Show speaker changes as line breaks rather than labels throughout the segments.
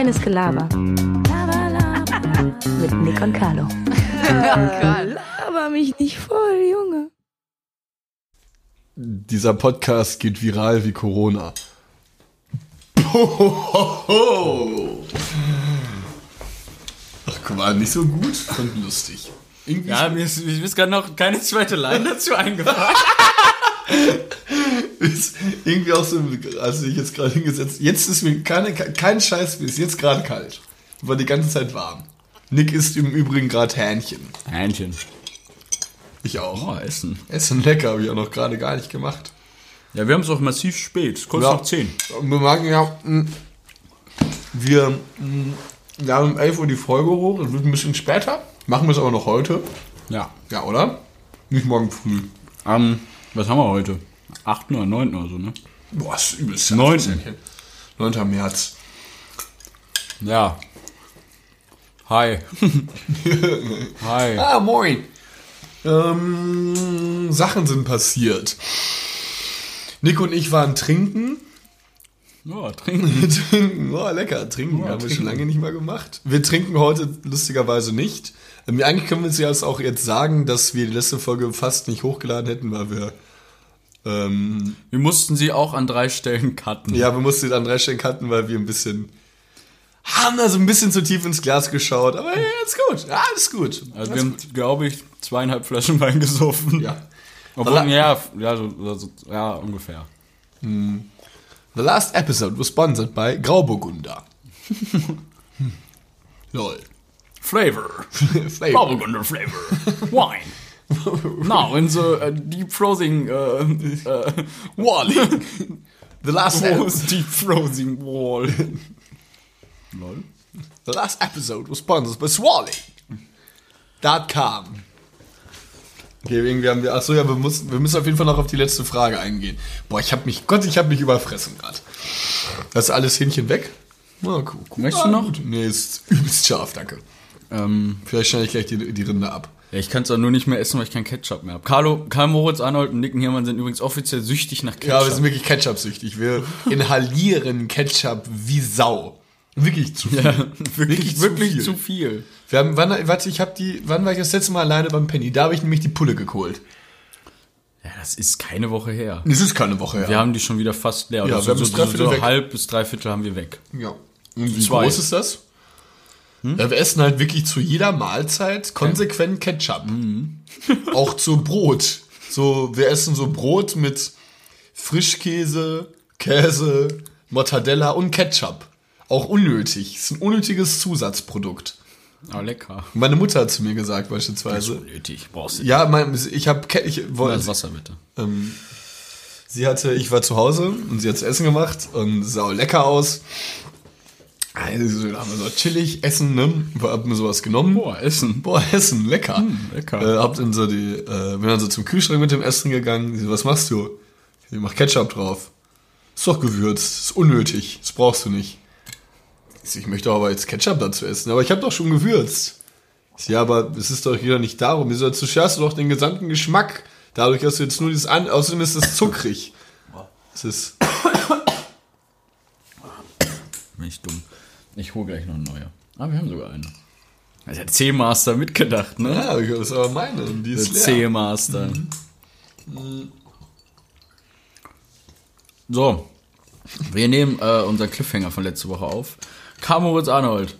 Reines Gelaber. Laber, laber. Mit Nick und Carlo.
Laber mich nicht voll, Junge.
Dieser Podcast geht viral wie Corona. Ach, guck mal, nicht so gut, fand lustig. Irgendwie
Ja, mir ist, mir ist gerade noch keine zweite Line dazu eingefallen.
ist irgendwie auch so, als ich jetzt gerade hingesetzt, jetzt ist mir keine, kein Scheiß, mir ist jetzt gerade kalt. War die ganze Zeit warm. Nick isst im Übrigen gerade Hähnchen.
Hähnchen.
Ich auch.
Oh, Essen.
Essen lecker, habe ich auch noch gerade gar nicht gemacht.
Ja, wir haben es auch massiv spät. Kurz
Ja.
nach 10.
Wir machen ja, mh, wir laden um 11 Uhr die Folge hoch, das wird ein bisschen später. Machen wir es aber noch heute.
Ja.
Ja, oder? Nicht morgen früh.
Ähm, was haben wir heute? 8. oder 9. oder so, ne?
Boah, ist übelst.
Neunten.
9. März.
Ja. Hi. Hi.
Ah, moin. Ähm, Sachen sind passiert. Nick und ich waren trinken.
Ja, trinken.
trinken, oh, lecker, trinken. haben wir schon lange nicht mehr gemacht. Wir trinken heute lustigerweise nicht. Ähm, eigentlich können wir uns ja jetzt auch jetzt sagen, dass wir die letzte Folge fast nicht hochgeladen hätten, weil wir ähm,
Wir mussten sie auch an drei Stellen cutten.
ja, wir mussten an drei Stellen cutten, weil wir ein bisschen haben da so ein bisschen zu tief ins Glas geschaut. Aber ja, ist gut. Ja, ist gut.
Also wir haben, glaube ich, zweieinhalb Flaschen Wein gesoffen.
Ja.
Obwohl,
Alla-
ja, ja, so, so, ja, ungefähr.
The last episode was sponsored by Grauburgunder. Hm. Lol.
Flavor.
Flavor.
Bubblegunder flavor. Wine. Now in the uh, deep frozen uh, uh, wall.
The last,
was deep frozen wall. Lol.
the last episode was sponsored by Swally. .com. Okay, irgendwie haben wir, achso, ja, wir müssen, wir müssen auf jeden Fall noch auf die letzte Frage eingehen. Boah, ich hab mich, Gott, ich hab mich überfressen gerade. Das ist alles Hähnchen weg? Na, cool, cool.
Möchtest du noch?
Gut. Nee, ist übelst scharf, danke.
Ähm,
Vielleicht schneide ich gleich die, die Rinde ab.
Ja, ich kann es auch nur nicht mehr essen, weil ich kein Ketchup mehr habe. Carlo, Karl Moritz, Arnold und Nick Hiermann sind übrigens offiziell süchtig nach
Ja, wir
Ketchup.
sind wirklich Ketchup-süchtig. Wir inhalieren Ketchup wie Sau. Wirklich zu viel.
ja, wirklich,
zu
wirklich
viel.
zu viel.
Wir haben, wann, warte, ich habe die, wann war ich das letzte Mal alleine beim Penny? Da habe ich nämlich die Pulle geholt.
Ja, das ist keine Woche her.
Es ist keine Woche her.
Wir haben die schon wieder fast leer.
Ja,
Oder
wir haben
so,
das
so,
Dreiviertel
so
weg.
halb bis dreiviertel haben wir weg.
Ja. Und wie
Zwei.
groß ist das? Ja, wir essen halt wirklich zu jeder Mahlzeit konsequent Ketchup. Auch zu Brot. So, wir essen so Brot mit Frischkäse, Käse, Mortadella und Ketchup. Auch unnötig. Ist ein unnötiges Zusatzprodukt.
Ah, lecker.
Meine Mutter hat zu mir gesagt beispielsweise.
Nötig, brauchst du.
Ja, mein, ich habe ich
Das
wollte
Wasser bitte.
ähm, sie hatte, ich war zu Hause und sie hat zu essen gemacht und sah lecker aus. Also, da haben wir so chillig Essen, ne? Hab mir sowas genommen.
Boah, Essen.
Boah, Essen, lecker.
lecker.
Äh, hab dann so die, äh, bin dann so zum Kühlschrank mit dem Essen gegangen. So, was machst du? Ich mach Ketchup drauf. Ist doch gewürzt, ist unnötig, das brauchst du nicht. Ich, so, ich möchte aber jetzt Ketchup dazu essen, aber ich habe doch schon gewürzt. Ich so, ja, aber es ist doch wieder nicht darum. Wieso zerstörst du doch den gesamten Geschmack? Dadurch, dass du jetzt nur dieses an, außerdem ist es zuckrig. Es ist,
Bin ich dumm. Ich hole gleich noch eine neue. Ah, wir haben sogar eine. Ist ja C-Master mitgedacht, ne?
ja, das ist aber meine, und die ist.
C-Master. So. Wir nehmen äh, unseren Cliffhanger von letzter Woche auf. Karl Moritz Arnold.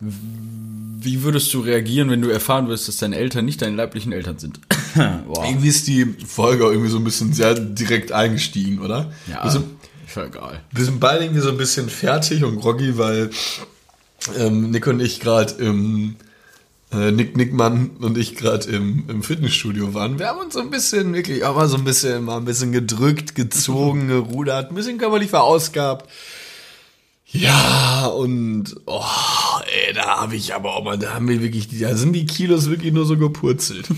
Wie würdest du reagieren, wenn du erfahren wirst, dass deine Eltern nicht deine leiblichen Eltern sind?
Irgendwie ist die Folge auch irgendwie so ein bisschen sehr direkt eingestiegen, oder?
Ja,
Wir
ja egal.
wir sind beide irgendwie so ein bisschen fertig und groggy, weil ähm, Nick und ich gerade im äh, Nick Nickmann und ich gerade im, im Fitnessstudio waren. Wir haben uns so ein bisschen wirklich auch mal so ein bisschen mal ein bisschen gedrückt, gezogen, gerudert, ein bisschen körperlich verausgabt. Ja, und oh, ey, da habe ich aber auch mal, da haben wir wirklich, da sind die Kilos wirklich nur so gepurzelt.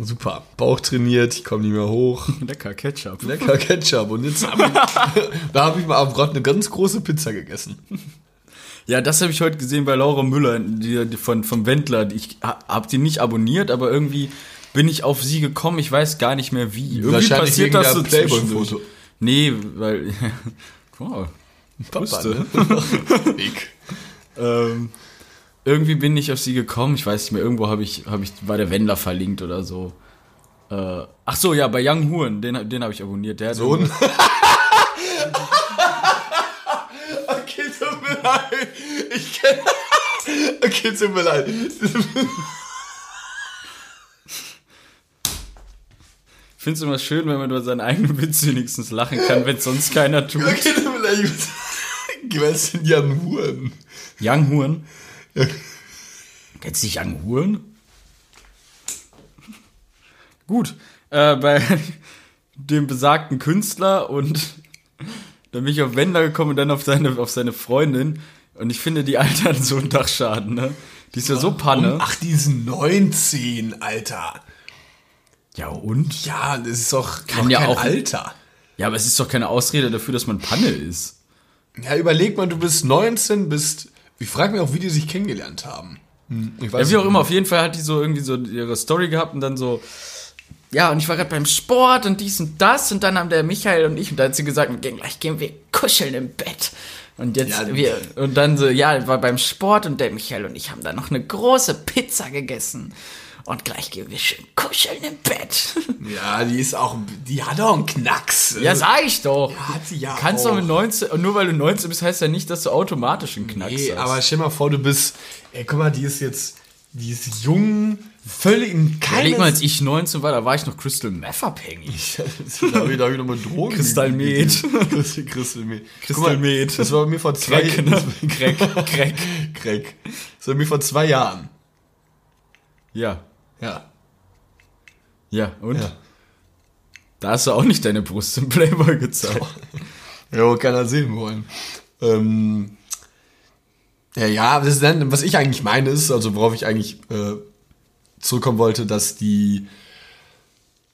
Super. Bauch trainiert, ich komme nicht mehr hoch.
Lecker Ketchup.
Lecker Ketchup. Und jetzt hab ich, da habe ich mal am Rad eine ganz große Pizza gegessen.
Ja, das habe ich heute gesehen bei Laura Müller, die, die von, vom Wendler. Ich ha- hab die nicht abonniert, aber irgendwie bin ich auf sie gekommen. Ich weiß gar nicht mehr wie. Irgendwie
Wahrscheinlich
passiert das so.
Playboy-Foto.
Nee, weil. wow.
Papa, ne?
Ähm, irgendwie bin ich auf sie gekommen, ich weiß nicht mehr, irgendwo habe ich, hab ich, war der Wendler verlinkt oder so. Äh, ach so, ja, bei Young Huren, den, den habe ich abonniert. Der
Sohn. okay, tut mir leid. Ich kenne. Okay, tut mir leid.
Ich finde es immer schön, wenn man über seinen eigenen Witz wenigstens lachen kann, wenn sonst keiner tut.
Okay, tut mir leid. Muss- Was sind Jan Huren?
Young Huren? Kennst du nicht Young Huren? Gut, äh, bei dem besagten Künstler und dann bin ich auf Wendler gekommen und dann auf seine, auf seine Freundin und ich finde, die Alte hat so einen Dachschaden, ne? Die ist ja so Panne.
Ach, die ist 19, Alter.
Ja, und?
Ja, das ist doch
Kann ja
kein
auch-
Alter.
Ja, aber es ist doch keine Ausrede dafür, dass man Panne ist.
Ja, überleg mal, du bist 19, bist. Ich frage mich auch, wie die sich kennengelernt haben. Hm, Ich
Ja, wie auch immer, auf jeden Fall hat die so irgendwie so ihre Story gehabt und dann so, ja, und ich war gerade beim Sport und dies und das und dann haben der Michael und ich und da hat sie gesagt, gleich gehen wir kuscheln im Bett. Und jetzt
Ja,
wir und dann so, ja, war beim Sport und der Michael und ich haben dann noch eine große Pizza gegessen. Und gleich gehen wir schön kuscheln im Bett.
Ja, die ist auch. Die hat auch einen Knacks.
Ja, sag ich doch.
Ja, hat sie ja
Du kannst
auch.
doch mit 19, und nur weil du 19 bist, heißt ja nicht, dass du automatisch einen Knacks
Nee,
hast.
aber stell mal vor, du bist. Ey, guck mal, die ist jetzt. Die ist jung, völlig in keinem.
Überleg mal, als ich 19 war, da war ich noch Crystal Meth abhängig.
da habe ich, da hab ich nochmal Drogen.
Crystal Meth.
Crystal, Meth.
Crystal Meth.
Das war bei mir vor zwei
Crack, ne? Crack, Crack.
Crack. Das war bei mir vor zwei Jahren.
Ja.
Ja.
Ja, und?
Ja.
Da hast du auch nicht deine Brust im Playboy gezeigt.
Ja, keiner sehen wollen. Ähm, ja, ja, das ist dann, was ich eigentlich meine ist, also worauf ich eigentlich äh, zurückkommen wollte, dass die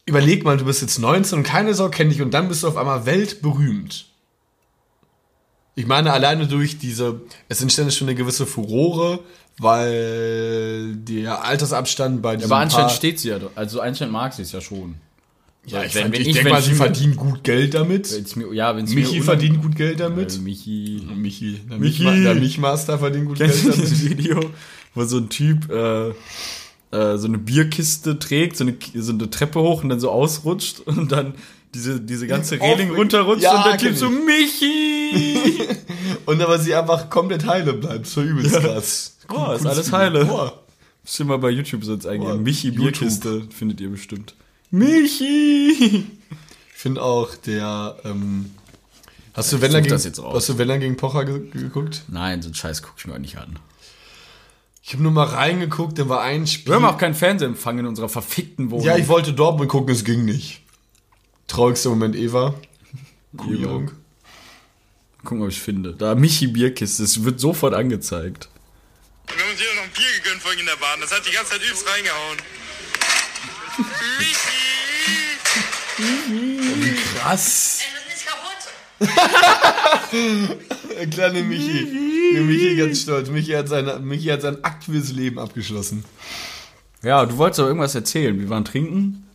überleg mal, du bist jetzt 19 und keine Sau kennt dich und dann bist du auf einmal weltberühmt. Ich meine, alleine durch diese, es entsteht schon eine gewisse Furore, weil der Altersabstand bei diesem
Aber anscheinend steht sie ja doch. Also anscheinend mag sie es ja schon.
ja, ich,
wenn- wenn
ich
ich-
denke mal, sie verdienen gut Geld damit.
Wenn's mir, ja, wenn's
Michi
mir
verdient gut Geld damit.
Also Michi.
Michi. Der
Michi.
Michi. Der Michmaster verdient gut Geld damit.
dieses Video, wo so ein Typ äh, äh, so eine Bierkiste trägt, so eine, so eine Treppe hoch und dann so ausrutscht und dann diese, diese ganze Reling runterrutscht
Ja,
und der Typ so,
ich. Und aber sie einfach komplett heile bleibt. So übelst krass.
Boah, ist alles heile.
Boah.
Müsst ihr mal bei YouTube sonst eingeben.
Boah,
Michi
YouTube.
Bierkiste findet ihr bestimmt. Michi!
Ich finde auch der, ähm, hast du
such
gegen,
das jetzt raus.
hast du Wendler gegen Pocher ge geguckt?
Nein, so einen Scheiß guck ich mir auch nicht an.
Ich habe nur mal reingeguckt, da war ein Spiel.
Wir haben auch keinen Fernsehempfang in unserer verfickten Wohnung.
ja, ich wollte Dortmund gucken, es ging nicht. Traurigster Moment Eva. Kuhjung.
Gucken, ob ich finde. Da Michi Bierkiste, es wird sofort angezeigt.
Wir haben uns hier noch ein Bier gegönnt vorhin in der Bahn. Das hat die ganze Zeit übelst reingehauen. Michi!
Krass.
Ist kaputt.
Der kleine Michi. Der Michi ganz stolz. Michi hat, seine, Michi hat sein aktives Leben abgeschlossen.
Ja, du wolltest doch irgendwas erzählen. Wir waren trinken.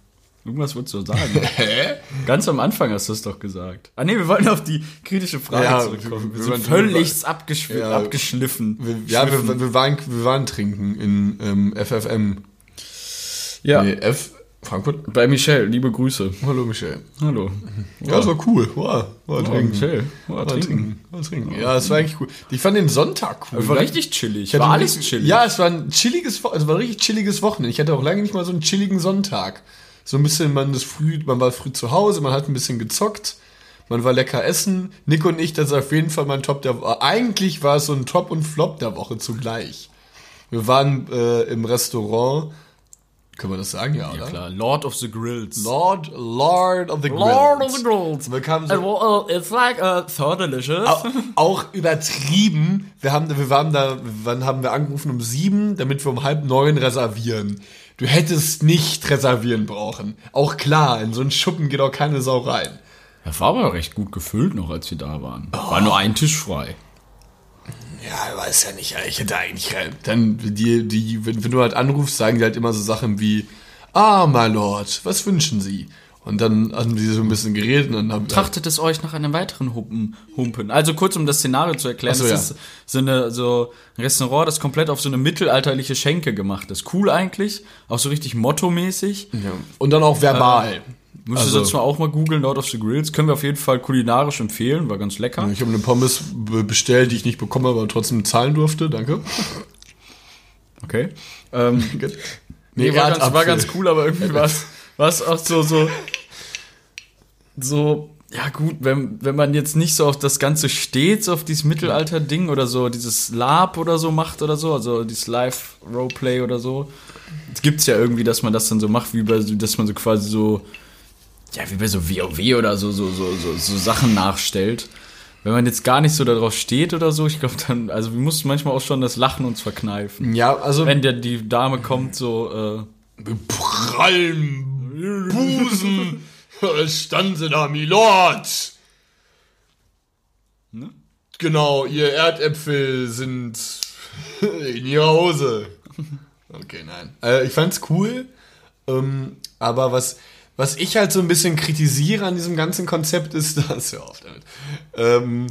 Irgendwas wolltest du sagen.
Hä?
Ganz am Anfang hast du es doch gesagt. Ah nee, wir wollten auf die kritische Frage
Ja,
zurückkommen. Wir,
wir
sind völlig abgeschw
Ja.
abgeschliffen.
Wir, ja, wir, wir, waren, wir waren trinken in ähm, FFM.
ja.
Nee, F. Frankfurt.
Bei Michelle, liebe Grüße.
Hallo Michel.
Hallo.
Ja, das war cool. War, war trinken.
Michelle. War
War
trinken.
trinken. War trinken. Ja, es war eigentlich cool. Ich fand den Sonntag cool.
War
Ne?
richtig chillig. War alles chillig.
Ja, es war ein chilliges, es war ein richtig chilliges Wochenende. Ich hatte auch lange nicht mal so einen chilligen Sonntag. So ein bisschen, man ist früh, man war früh zu Hause, man hat ein bisschen gezockt, man war lecker essen. Nick und ich, das ist auf jeden Fall mein Top der Woche. Eigentlich war es so ein Top und Flop der Woche zugleich. Wir waren äh, im Restaurant. Können wir das sagen, ja,
Ja,
oder?
klar. Lord of the Grills.
Lord, Lord of the Grills.
Lord of the Grills.
Wir kamen so,
well, it's like uh, so delicious.
Au- auch übertrieben. Wir haben, wir waren da, wann haben wir angerufen? Um sieben, damit wir um halb neun reservieren. Du hättest nicht reservieren brauchen. Auch klar, in so einen Schuppen geht auch keine Sau rein.
Ja, war aber recht gut gefüllt noch, als wir da waren. War nur ein Tisch frei.
Ja, weiß ja nicht, ich hätte eigentlich, dann, die, die, wenn, wenn du halt anrufst, sagen die halt immer so Sachen wie, ah, my lord, was wünschen Sie? Und dann haben die so ein bisschen geredet und dann haben
Trachtet es euch nach einem weiteren Humpen. Humpen. Also kurz, um das Szenario zu erklären,
Ach so,
das
ja.
ist so, eine, so ein Restaurant, das komplett auf so eine mittelalterliche Schenke gemacht ist. Cool eigentlich, auch so richtig mottomäßig.
ja. und dann auch verbal.
Musst
Also-
du sonst mal auch mal googeln, Lord of the Grills. Können wir auf jeden Fall kulinarisch empfehlen, war ganz lecker.
Ich habe eine Pommes be- bestellt, die ich nicht bekomme, aber trotzdem zahlen durfte. Danke.
Okay. Ähm,
Nee,
Nee, war ganz, war ganz cool, aber irgendwie war es war es auch so, so, so, ja gut, wenn, wenn man jetzt nicht so auf das Ganze steht, so auf dieses Mittelalter-Ding oder so, dieses Lab oder so macht oder so, also dieses Live-Roleplay oder so. Es gibt's ja irgendwie, dass man das dann so macht, wie bei, so- dass man so quasi so, ja, wie bei so WoW oder so, so, so, so, so Sachen nachstellt. Wenn man jetzt gar nicht so darauf steht oder so, ich glaube dann, also wir mussten manchmal auch schon das Lachen uns verkneifen.
Ja, also
Wenn der, die Dame kommt, so, äh,
prallen Busen stand sie da, Milord.
Ne?
Genau, ihr Erdäpfel sind in ihrer Hose. Okay, nein. Äh, ich fand's cool, ähm, aber was, was ich halt so ein bisschen kritisiere an diesem ganzen Konzept ist, das ja oft damit, ähm,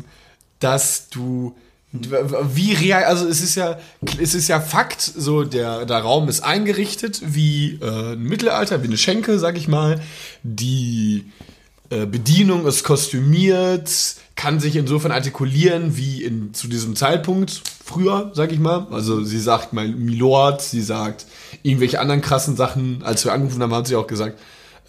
dass du wie real, also es ist ja, es ist ja Fakt, so der, der Raum ist eingerichtet wie äh, ein Mittelalter, wie eine Schenke, sag ich mal. Die äh, Bedienung ist kostümiert, kann sich insofern artikulieren wie in, zu diesem Zeitpunkt früher, sag ich mal. Also sie sagt mal Milord, sie sagt irgendwelche anderen krassen Sachen. Als wir angerufen haben, hat sie auch gesagt,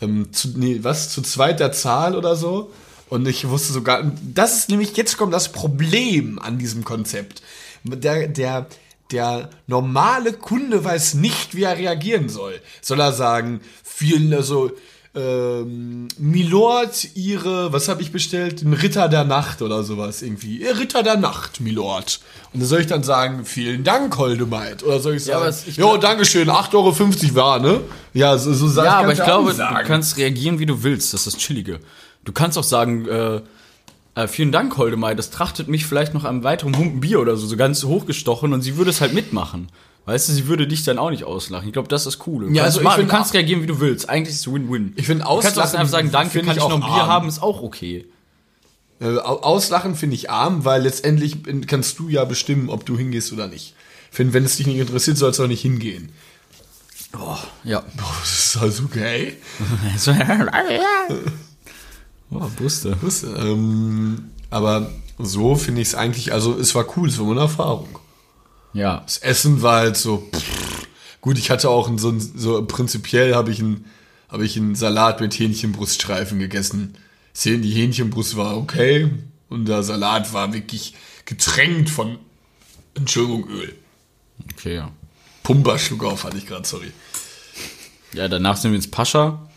ähm, zu, nee, was, zu zweit der Zahl oder so. Und ich wusste sogar, das ist nämlich, jetzt kommt das Problem an diesem Konzept. Der, der, der normale Kunde weiß nicht, wie er reagieren soll. Soll er sagen, vielen, also, ähm, Milord, ihre, was habe ich bestellt? Den Ritter der Nacht oder sowas irgendwie. Ihr Ritter der Nacht, Milord. Und dann soll ich dann sagen, vielen Dank, Holdemite. Oder soll ich
Ja, aber
sagen,
es- ich
jo, Dankeschön, 8,50 Euro war, ne? Ja, so, so sag
ja, aber ich
du auch
glaube,
sagen.
du kannst reagieren, wie du willst. Das ist das Chillige. Du kannst auch sagen, äh, äh, vielen Dank, Holdemai, das trachtet mich vielleicht noch einem weiteren Humpen Bier oder so, so ganz hochgestochen und sie würde es halt mitmachen. Weißt du, sie würde dich dann auch nicht auslachen. Ich glaube, das ist cool. Du
Ja,
kannst,
also
du
find
kannst reagieren, wie du willst. Eigentlich ist es Win-Win.
Ich find
Du kannst auch
auslachen
einfach sagen, danke,
find
kann
ich
ich noch ein Bier
arm.
haben, ist auch okay.
Äh, Au- Auslachen finde ich arm, weil letztendlich kannst du ja bestimmen, ob du hingehst oder nicht. Ich finde, wenn es dich nicht interessiert, sollst du auch nicht hingehen.
Ja.
Boah, das ist also gay.
oh, Buste.
Das, ähm, aber so finde ich es eigentlich, also es war cool, es war eine Erfahrung.
Ja.
Das Essen war halt so, pff, gut, ich hatte auch ein, so, ein, so prinzipiell habe ich einen habe ich einen Salat mit Hähnchenbruststreifen gegessen. Sehen, die Hähnchenbrust war okay und der Salat war wirklich getränkt von, Entschuldigung, Öl.
Okay, ja.
Pumperschluck auf hatte ich gerade, sorry.
Ja, danach sind wir ins Pascha.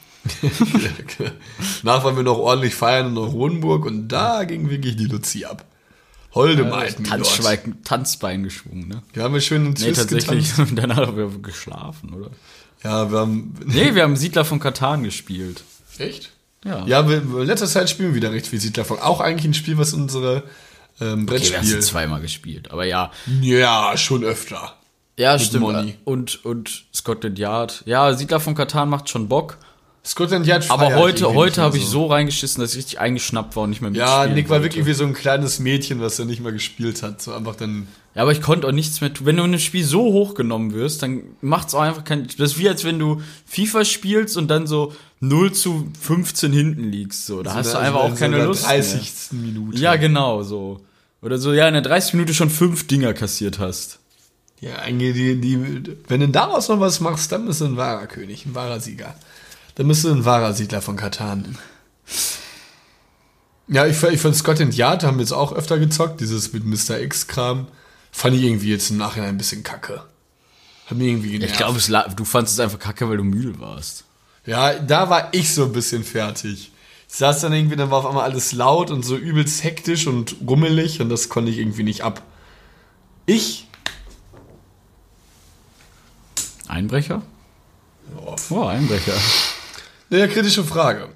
Nach waren wir noch ordentlich feiern in Neuronenburg und da ging wirklich die Luzi ab. Holdemite, Milord.
Tanzschweig, Tanzbein geschwungen, ne?
Wir haben ja schön einen
Nee,
Twist
tatsächlich.
getanzt.
Danach haben wir geschlafen, oder?
Ja, wir haben...
Nee, wir haben Siedler von Katan gespielt.
Echt?
Ja.
Ja, wir, in letzter Zeit spielen wir wieder recht viel Siedler von. Auch eigentlich ein Spiel, was unsere ähm,
Okay, wir haben
Brettspiel...
zweimal gespielt. Aber ja.
ja, schon öfter.
Ja, stimmt.
Money.
Und, und Scotland Yard. Ja, Siedler von Katan macht schon Bock.
Scotland Yard
Aber heute, heute
mehr
habe ich so reingeschissen, dass ich richtig eingeschnappt war und nicht mehr
Ja,
mitspielen
Nick war
wollte.
wirklich wie so ein kleines Mädchen, was er nicht mal gespielt hat. So einfach dann...
Ja, aber ich konnte auch nichts mehr tun. Wenn du in einem Spiel so hochgenommen wirst, dann macht's auch einfach kein. Das ist wie als wenn du FIFA spielst und dann so 0 zu 15 hinten liegst. So, da hast du einfach auch keine Lust. Mehr.
30. Minute.
Ja, genau, so. Oder so, ja, in der 30 Minute schon fünf Dinger kassiert hast.
Ja, eigentlich die, die, wenn du daraus noch was machst, dann bist du ein wahrer König, ein wahrer Sieger. Dann bist du ein wahrer Siedler von Katan. Ja, ich, ich fand Scotland Yard, haben wir jetzt auch öfter gezockt, dieses mit Mr. X-Kram. Fand ich irgendwie jetzt im Nachhinein ein bisschen kacke. Hat mir irgendwie genervt.
Ich glaube, du fandest es einfach kacke, weil du müde warst.
Ja, da war ich so ein bisschen fertig. Ich saß dann irgendwie, dann war auf einmal alles laut und so übelst hektisch und rummelig und das konnte ich irgendwie nicht ab. Ich?
Einbrecher? Oh, Einbrecher.
Naja, kritische Frage.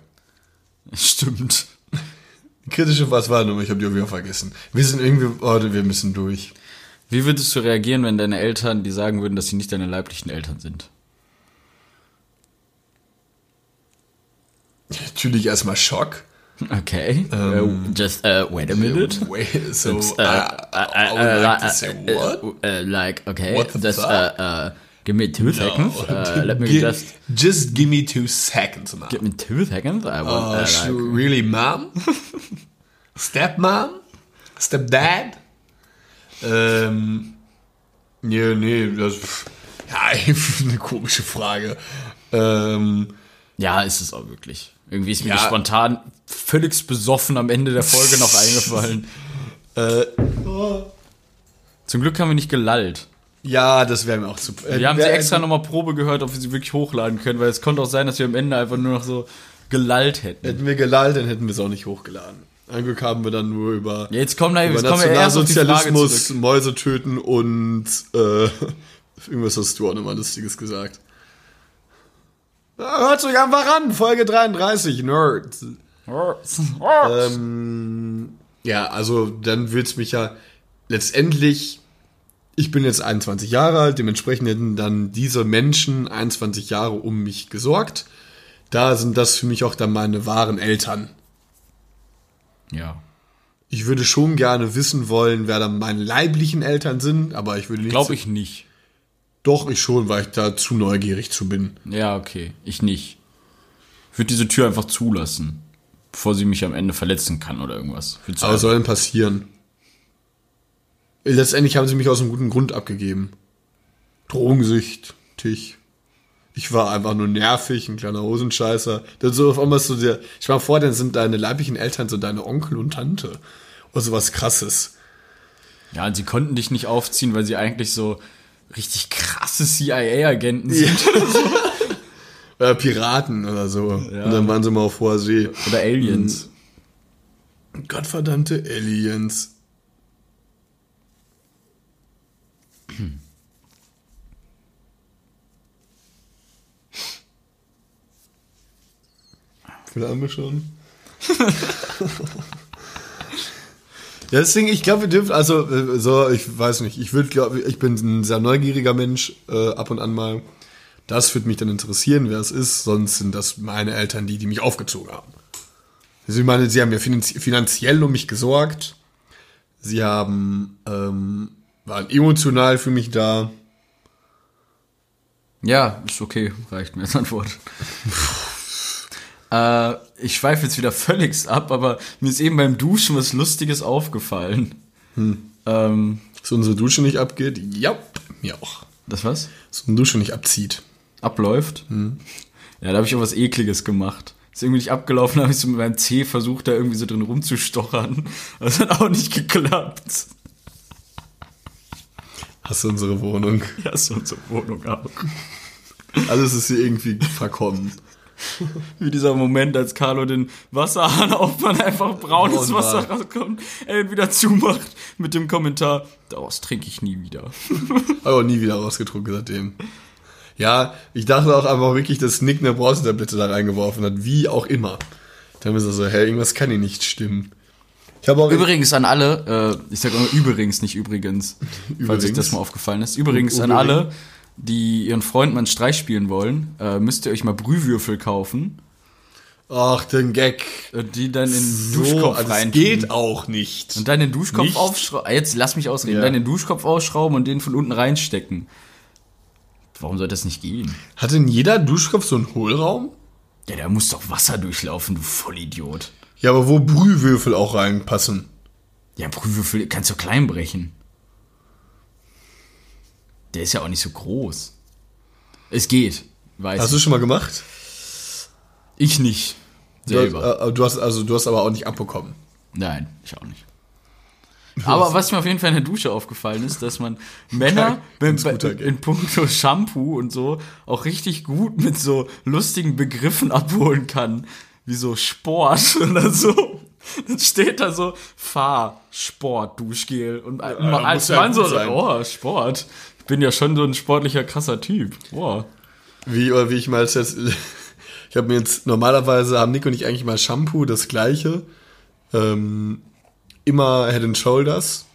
Stimmt.
Kritische, was war nochmal? Ich habe die auch wieder vergessen. Wir sind irgendwie, oh, wir müssen durch.
Wie würdest du reagieren, wenn deine Eltern dir sagen würden, dass sie nicht deine leiblichen Eltern sind?
Natürlich erstmal Schock.
Okay. Uh, just uh, wait a minute.
Wait, so,
It's,
I,
uh,
I would like to say
uh,
what?
uh, uh, like, okay,
What the
just
fuck?
Give me two seconds. Uh, let me
Gi-
just
just give me two seconds, Mom.
give me two seconds. I want
Uh,
uh, like,
really, Mom? Stepmom? Stepdad? Ähm, nee, nee, das, ja, eine komische Frage. Ähm,
ja, ist es auch wirklich. Irgendwie ist mir
Ja.
das spontan völlig besoffen am Ende der Folge noch eingefallen.
äh,
Zum Glück haben wir nicht gelallt.
Ja, das wäre mir auch super. Äh,
Wir haben sie
wär-
extra nochmal Probe gehört, ob wir sie wirklich hochladen können, weil es konnte auch sein, dass wir am Ende einfach nur noch so gelallt hätten.
Hätten wir gelallt, dann hätten wir es auch nicht hochgeladen. Ein Glück haben wir dann nur über,
Ja, Jetzt kommen, da,
über
jetzt
Nationalsozialismus. Mäuse töten und äh, irgendwas hast du auch nochmal Lustiges gesagt. Ja, hört euch einfach an, Folge 33, Nerd. Ähm, ja, also dann wird's mich ja letztendlich, ich bin jetzt 21 Jahre alt, dementsprechend hätten dann diese Menschen 21 Jahre um mich gesorgt. Da sind das für mich auch dann meine wahren Eltern.
ja.
Ich würde schon gerne wissen wollen, wer dann meine leiblichen Eltern sind, aber ich würde nicht.
Glaube ich nicht.
Doch, ich schon, weil ich da zu neugierig zu bin.
Ja, okay. Ich nicht. Ich würde diese Tür einfach zulassen, bevor sie mich am Ende verletzen kann oder irgendwas.
Aber was
einfach-
soll denn passieren? Letztendlich haben sie mich aus einem guten Grund abgegeben. Drogensüchtig. Ich war einfach nur nervig, ein kleiner Hosenscheißer. Dann so auf einmal so der, ich war vor, dann sind deine leiblichen Eltern so deine Onkel und Tante. Oder sowas krasses.
ja, und sie konnten dich nicht aufziehen, weil sie eigentlich so richtig krasse CIA-Agenten sind.
Oder Piraten oder so. Und dann waren sie mal auf hoher See.
Oder Aliens.
Gottverdammte Aliens. Wir schon? ja, deswegen, ich glaube, wir dürfen, also, äh, so, ich weiß nicht, ich würde, glaube ich bin ein sehr neugieriger Mensch, äh, ab und an mal. Das würde mich dann interessieren, wer es ist, sonst sind das meine Eltern, die, die mich aufgezogen haben. Also ich meine, sie haben ja finanzie- finanziell um mich gesorgt. Sie haben, ähm, waren emotional für mich da.
Ja, ist okay. Reicht mir als Antwort. äh, ich schweife jetzt wieder völlig ab, aber mir ist eben beim Duschen was Lustiges aufgefallen. Ähm,
Dass unsere Dusche nicht abgeht. Ja, mir auch.
das was?
Dass unsere Dusche nicht abzieht.
abläuft. Ja, da habe ich auch was Ekliges gemacht. Ist irgendwie nicht abgelaufen, habe ich so mit meinem Zeh versucht, da irgendwie so drin rumzustochern. Das hat auch nicht geklappt.
Hast du unsere Wohnung?
Ja, ist unsere Wohnung auch.
Alles ist hier irgendwie verkommen.
Wie dieser Moment, als Carlo den Wasserhahn aufmacht, einfach braunes
Braun
Wasser rauskommt, er ihn wieder zumacht mit dem Kommentar, daraus trinke ich nie wieder.
Aber nie wieder rausgetrunken seitdem. Ja, ich dachte auch einfach wirklich, dass Nick eine Brausetablette da reingeworfen hat. Wie auch immer. Dann ist er so, hä, irgendwas kann hier nicht stimmen. Ich habe auch
Übrigens an alle, äh, ich sage immer übrigens, nicht übrigens, falls euch
Übrigens.
das mal aufgefallen ist. Übrigens an
Übrigens.
alle, die ihren Freunden mal einen Streich spielen wollen, äh, müsst ihr euch mal Brühwürfel kaufen,
Ach, den Gag.
äh, die dann in den
So,
Duschkopf
also
rein
das geht auch nicht.
Und dann den Duschkopf aufschrauben. Jetzt lass mich ausreden.
Ja.
Dann den Duschkopf ausschrauben und den von unten reinstecken. Warum soll das nicht gehen?
Hat denn jeder Duschkopf so einen Hohlraum?
Ja, da muss doch Wasser durchlaufen, du Vollidiot.
Ja, aber wo Brühwürfel auch reinpassen.
Ja, Brühwürfel kannst du klein brechen. Der ist ja auch nicht so groß. Es geht, weiß
Hast du schon mal gemacht?
Ich nicht.
Du hast,
Selber.
äh, du hast also du hast aber auch nicht abbekommen.
Nein, ich auch nicht. Aber was mir auf jeden Fall in der Dusche aufgefallen ist, dass man Männer
Gag.
in puncto Shampoo und so auch richtig gut mit so lustigen Begriffen abholen kann, wie so Sport oder so. Dann steht da so Fahr, Sport, Duschgel und als
ja
Mann
gut
so,
sein.
oh, Sport. Ich bin ja schon so ein sportlicher, krasser Typ. Boah.
Wie oder wie ich mal jetzt ich habe mir jetzt normalerweise haben Nick und ich eigentlich mal Shampoo das gleiche. Ähm, immer Head and Shoulders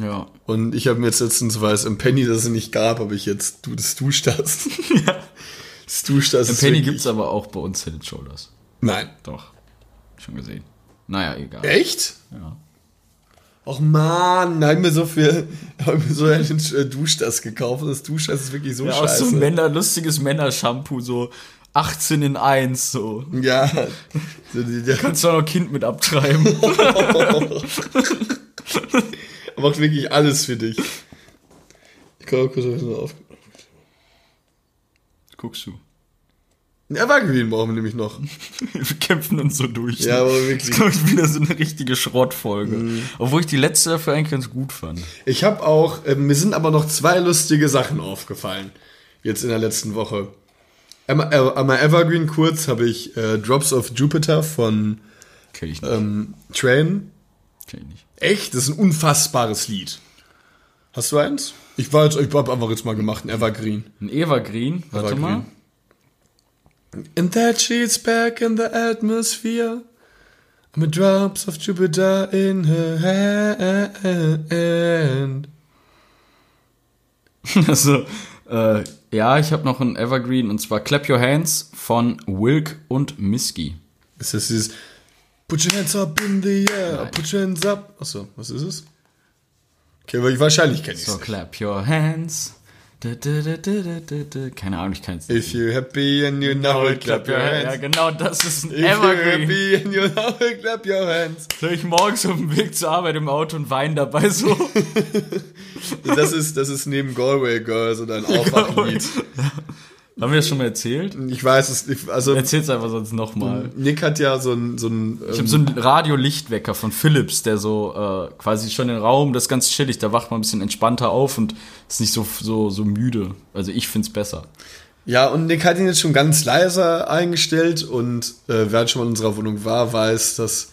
Ja.
und ich habe mir jetzt letztens weil es im Penny das nicht gab, habe ich jetzt du das Dusch das. Das Dusch das
Im Penny
wirklich-
gibt's aber auch bei uns Head and Shoulders.
Nein.
Doch. Schon gesehen. Naja, egal.
Echt?
Ja.
Och man, da haben wir so viel, haben wir so einen äh, Duschdas gekauft. Das Duschdas ist wirklich so
Ja,
scheiße.
so Männer, lustiges Männershampoo, so 18 in 1, so.
ja. Der
Kannst du auch noch Kind mit abtreiben.
macht wirklich alles für dich. Ich kann auch kurz auf.
Guckst du.
Ein Evergreen brauchen wir nämlich noch.
Wir kämpfen uns so durch.
Ja, aber wirklich.
Das ist, glaube ich, wieder so eine richtige Schrottfolge. Obwohl ich die letzte dafür eigentlich ganz gut fand.
Ich habe auch, äh, mir sind aber noch zwei lustige Sachen aufgefallen. Jetzt in der letzten Woche. Einmal, äh, Evergreen kurz habe ich äh, Drops of Jupiter von
Kenn ich nicht.
ähm, Train.
Kenn ich nicht.
Echt, das ist ein unfassbares Lied. Hast du eins? Ich war jetzt, ich hab einfach jetzt mal gemacht, ein Evergreen.
Ein Evergreen, warte
Evergreen.
mal.
And that she's back in the atmosphere. With drops of Jupiter in her hand.
Also, äh, ja, ich habe noch ein Evergreen und zwar Clap Your Hands von Wilk und Miski.
Ist das dieses Put your hands up in the air, put your hands up. Achso, was ist es? Okay, aber ich, wahrscheinlich kenne ich
So,
es.
clap your hands. Keine Ahnung, ich kann es
If you're happy and you know it, clap your
Ja,
hands.
genau, das ist ein
If you're
Evergreen.
happy and you know it, clap your hands.
Soll ich morgens auf dem Weg zur Arbeit im Auto und weinen dabei so?
Das ist, das ist neben Galway Girls oder ein Aufwachlied.
Haben wir das schon mal erzählt?
Ich weiß es nicht. Also,
Erzähl's einfach sonst nochmal.
Nick hat ja so ein, so ein
Ich
ähm,
habe so einen Radiolichtwecker von Philips, der so äh, quasi schon den Raum, das ist ganz chillig, da wacht man ein bisschen entspannter auf und ist nicht so, so, so müde. Also ich find's besser.
Ja, und Nick hat ihn jetzt schon ganz leise eingestellt und äh, wer halt schon mal in unserer Wohnung war, weiß, dass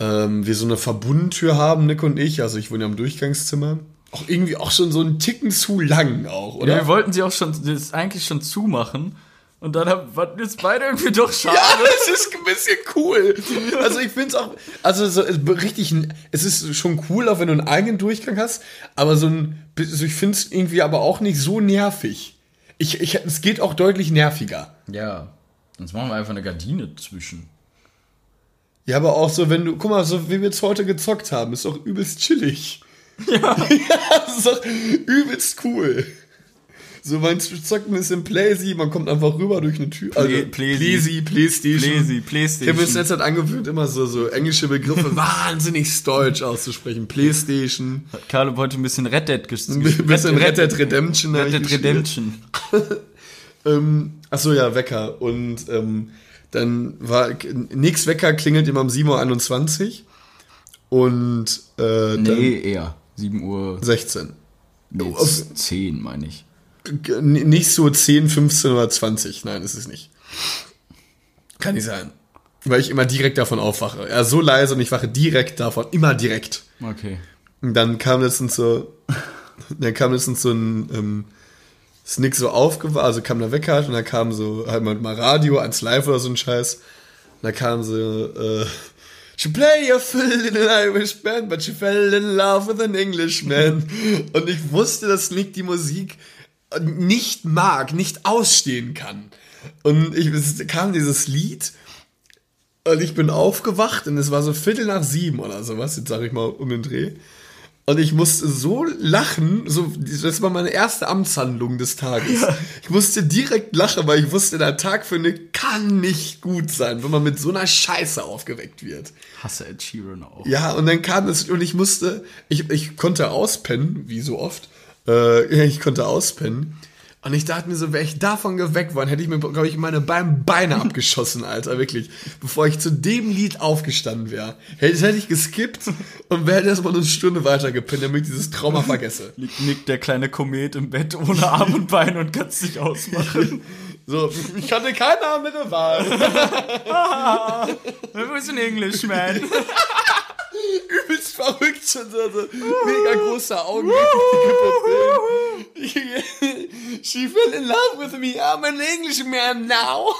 ähm, wir so eine Verbundtür haben, Nick und ich. Also ich wohne ja im Durchgangszimmer. Auch irgendwie auch schon so einen Ticken zu lang auch, oder?
Ja, wir wollten sie auch schon, das eigentlich schon zumachen. Und dann haben wir jetzt beide irgendwie doch schade.
Ja, es ist ein bisschen cool. Also ich finde es auch, also so richtig, es ist schon cool, auch wenn du einen eigenen Durchgang hast, aber so ein, also ich finde es irgendwie aber auch nicht so nervig. Ich, ich, es geht auch deutlich nerviger.
Ja. Sonst machen wir einfach eine Gardine zwischen.
Ja, aber auch so, wenn du, guck mal, so wie wir jetzt heute gezockt haben, ist doch übelst chillig. Ja. ja, das ist doch übelst cool. So, man zockt ein bisschen Playsy, man kommt einfach rüber durch eine Tür. Also,
Play- Playsy.
Playsy, Playstation.
Playsy,
Ich
Playstation.
habe mir das jetzt halt angewöhnt, immer so, so englische Begriffe wahnsinnig deutsch auszusprechen. Playstation,
Carlo wollte ein bisschen Red Dead gespielt.
ein bisschen Red Dead Redemption.
Red
ich
Dead. Redemption.
Ähm, achso, ja, Wecker. Und ähm, dann war nix Wecker klingelt immer um 7.21 Uhr. Und äh, dann
Nee, eher. 7 Uhr.
16.
Nee,
auf-
10, meine ich.
Nicht so 10, 15 oder 20. Nein, ist es nicht. Kann nicht sein. Weil ich immer direkt davon aufwache. Ja, so leise und ich wache direkt davon. Immer direkt.
Okay.
Und dann kam letztens so, dann kam letztens so ein, ähm, ist nix so aufgewacht, also kam der Wecker halt und dann kam so, halt mal, Radio, ans Live oder so ein Scheiß. Und da kam so, äh, She play a fiddle in an Irish band, but she fell in love with an Englishman. Und ich wusste, dass Nick die Musik nicht mag, nicht ausstehen kann. Und ich, es kam dieses Lied und ich bin aufgewacht und es war so Viertel nach sieben oder sowas, jetzt sage ich mal um den Dreh. Und ich musste so lachen, so, das war meine erste Amtshandlung des Tages. Ich musste direkt lachen, weil ich wusste, der Tag für Nick kann nicht gut sein, wenn man mit so einer Scheiße aufgeweckt wird.
Hasse Ed Sheeran auch.
Ja, und dann kam es, und ich musste, ich, ich konnte auspennen, wie so oft. Äh, ich konnte auspennen. Und ich dachte mir so, wäre ich davon geweckt worden, hätte ich mir, glaube ich, meine beiden Beine abgeschossen, Alter, wirklich. Bevor ich zu dem Lied aufgestanden wäre. Hätte, hätte ich geskippt und wäre erstmal eine Stunde weiter gepennt, damit ich dieses Trauma vergesse.
Liegt Nick, der kleine Komet im Bett ohne Arm und Bein und kann's nicht ausmachen.
So, ich hatte keine andere Wahl.
Wo ist ein Englishman?
Verrückt, schon so, so mega große Augen. She fell in love with me. I'm an Englishman now.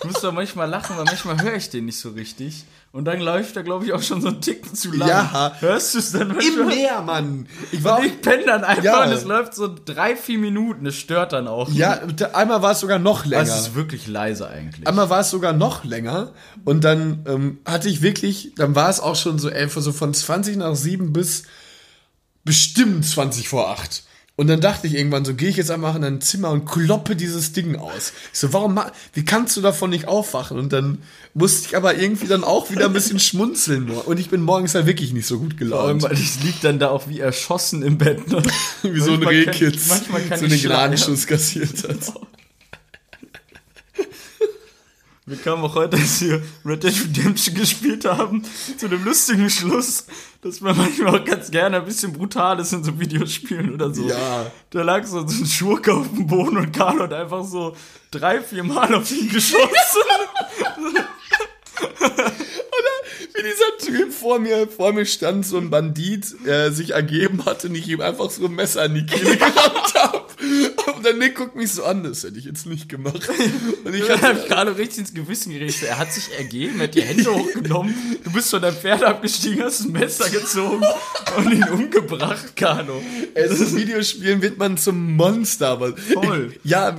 Ich muss doch manchmal lachen, weil manchmal höre ich den nicht so richtig. Und dann läuft er, glaube ich, auch schon so einen Ticken zu lang.
Ja.
Hörst du es dann
Im? Meer, Mann. Ich war
Ich penne dann einfach
Ja.
und es läuft so drei, vier Minuten. Es stört dann auch.
ja, einmal war es sogar noch länger.
Also es ist wirklich leise eigentlich.
Einmal war es sogar noch länger und dann ähm, hatte ich wirklich, dann war es auch schon so elf, so von 20 nach 7 bis bestimmt 20 vor 8. Und dann dachte ich irgendwann so, gehe ich jetzt einfach in ein Zimmer und kloppe dieses Ding aus. Ich so, warum, wie kannst du davon nicht aufwachen? Und dann musste ich aber irgendwie dann auch wieder ein bisschen schmunzeln. Und ich bin morgens halt wirklich nicht so gut
Vor allem,
gelaunt.
weil ich lieg dann da auch wie erschossen im Bett. Ne?
Wie so ein Rehkitz, so einen. Gnadenschuss kassiert hat.
Wir kamen auch heute, als wir Red Dead Redemption gespielt haben, zu dem lustigen Schluss, dass man manchmal auch ganz gerne ein bisschen brutal ist in so Videospielen oder so.
Ja.
Da lag so ein Schurke auf dem Boden und Carlo hat einfach so drei, vier Mal auf ihn geschossen.
Wie dieser Typ vor mir, vor mir stand, so ein Bandit, äh, sich ergeben hatte und ich ihm einfach so ein Messer in die Kehle gerammt habe. Und der Nick guckt mich so an, das hätte ich jetzt nicht gemacht. Und ich
Dann hab
hatte,
ich Carlo richtig ins Gewissen gerichtet. Er hat sich ergeben, er hat die Hände hochgenommen, du bist von deinem Pferd abgestiegen, hast ein Messer gezogen und ihn umgebracht, Carlo.
es ist Videospielen wird man zum Monster. Aber
Voll.
Ich, ja,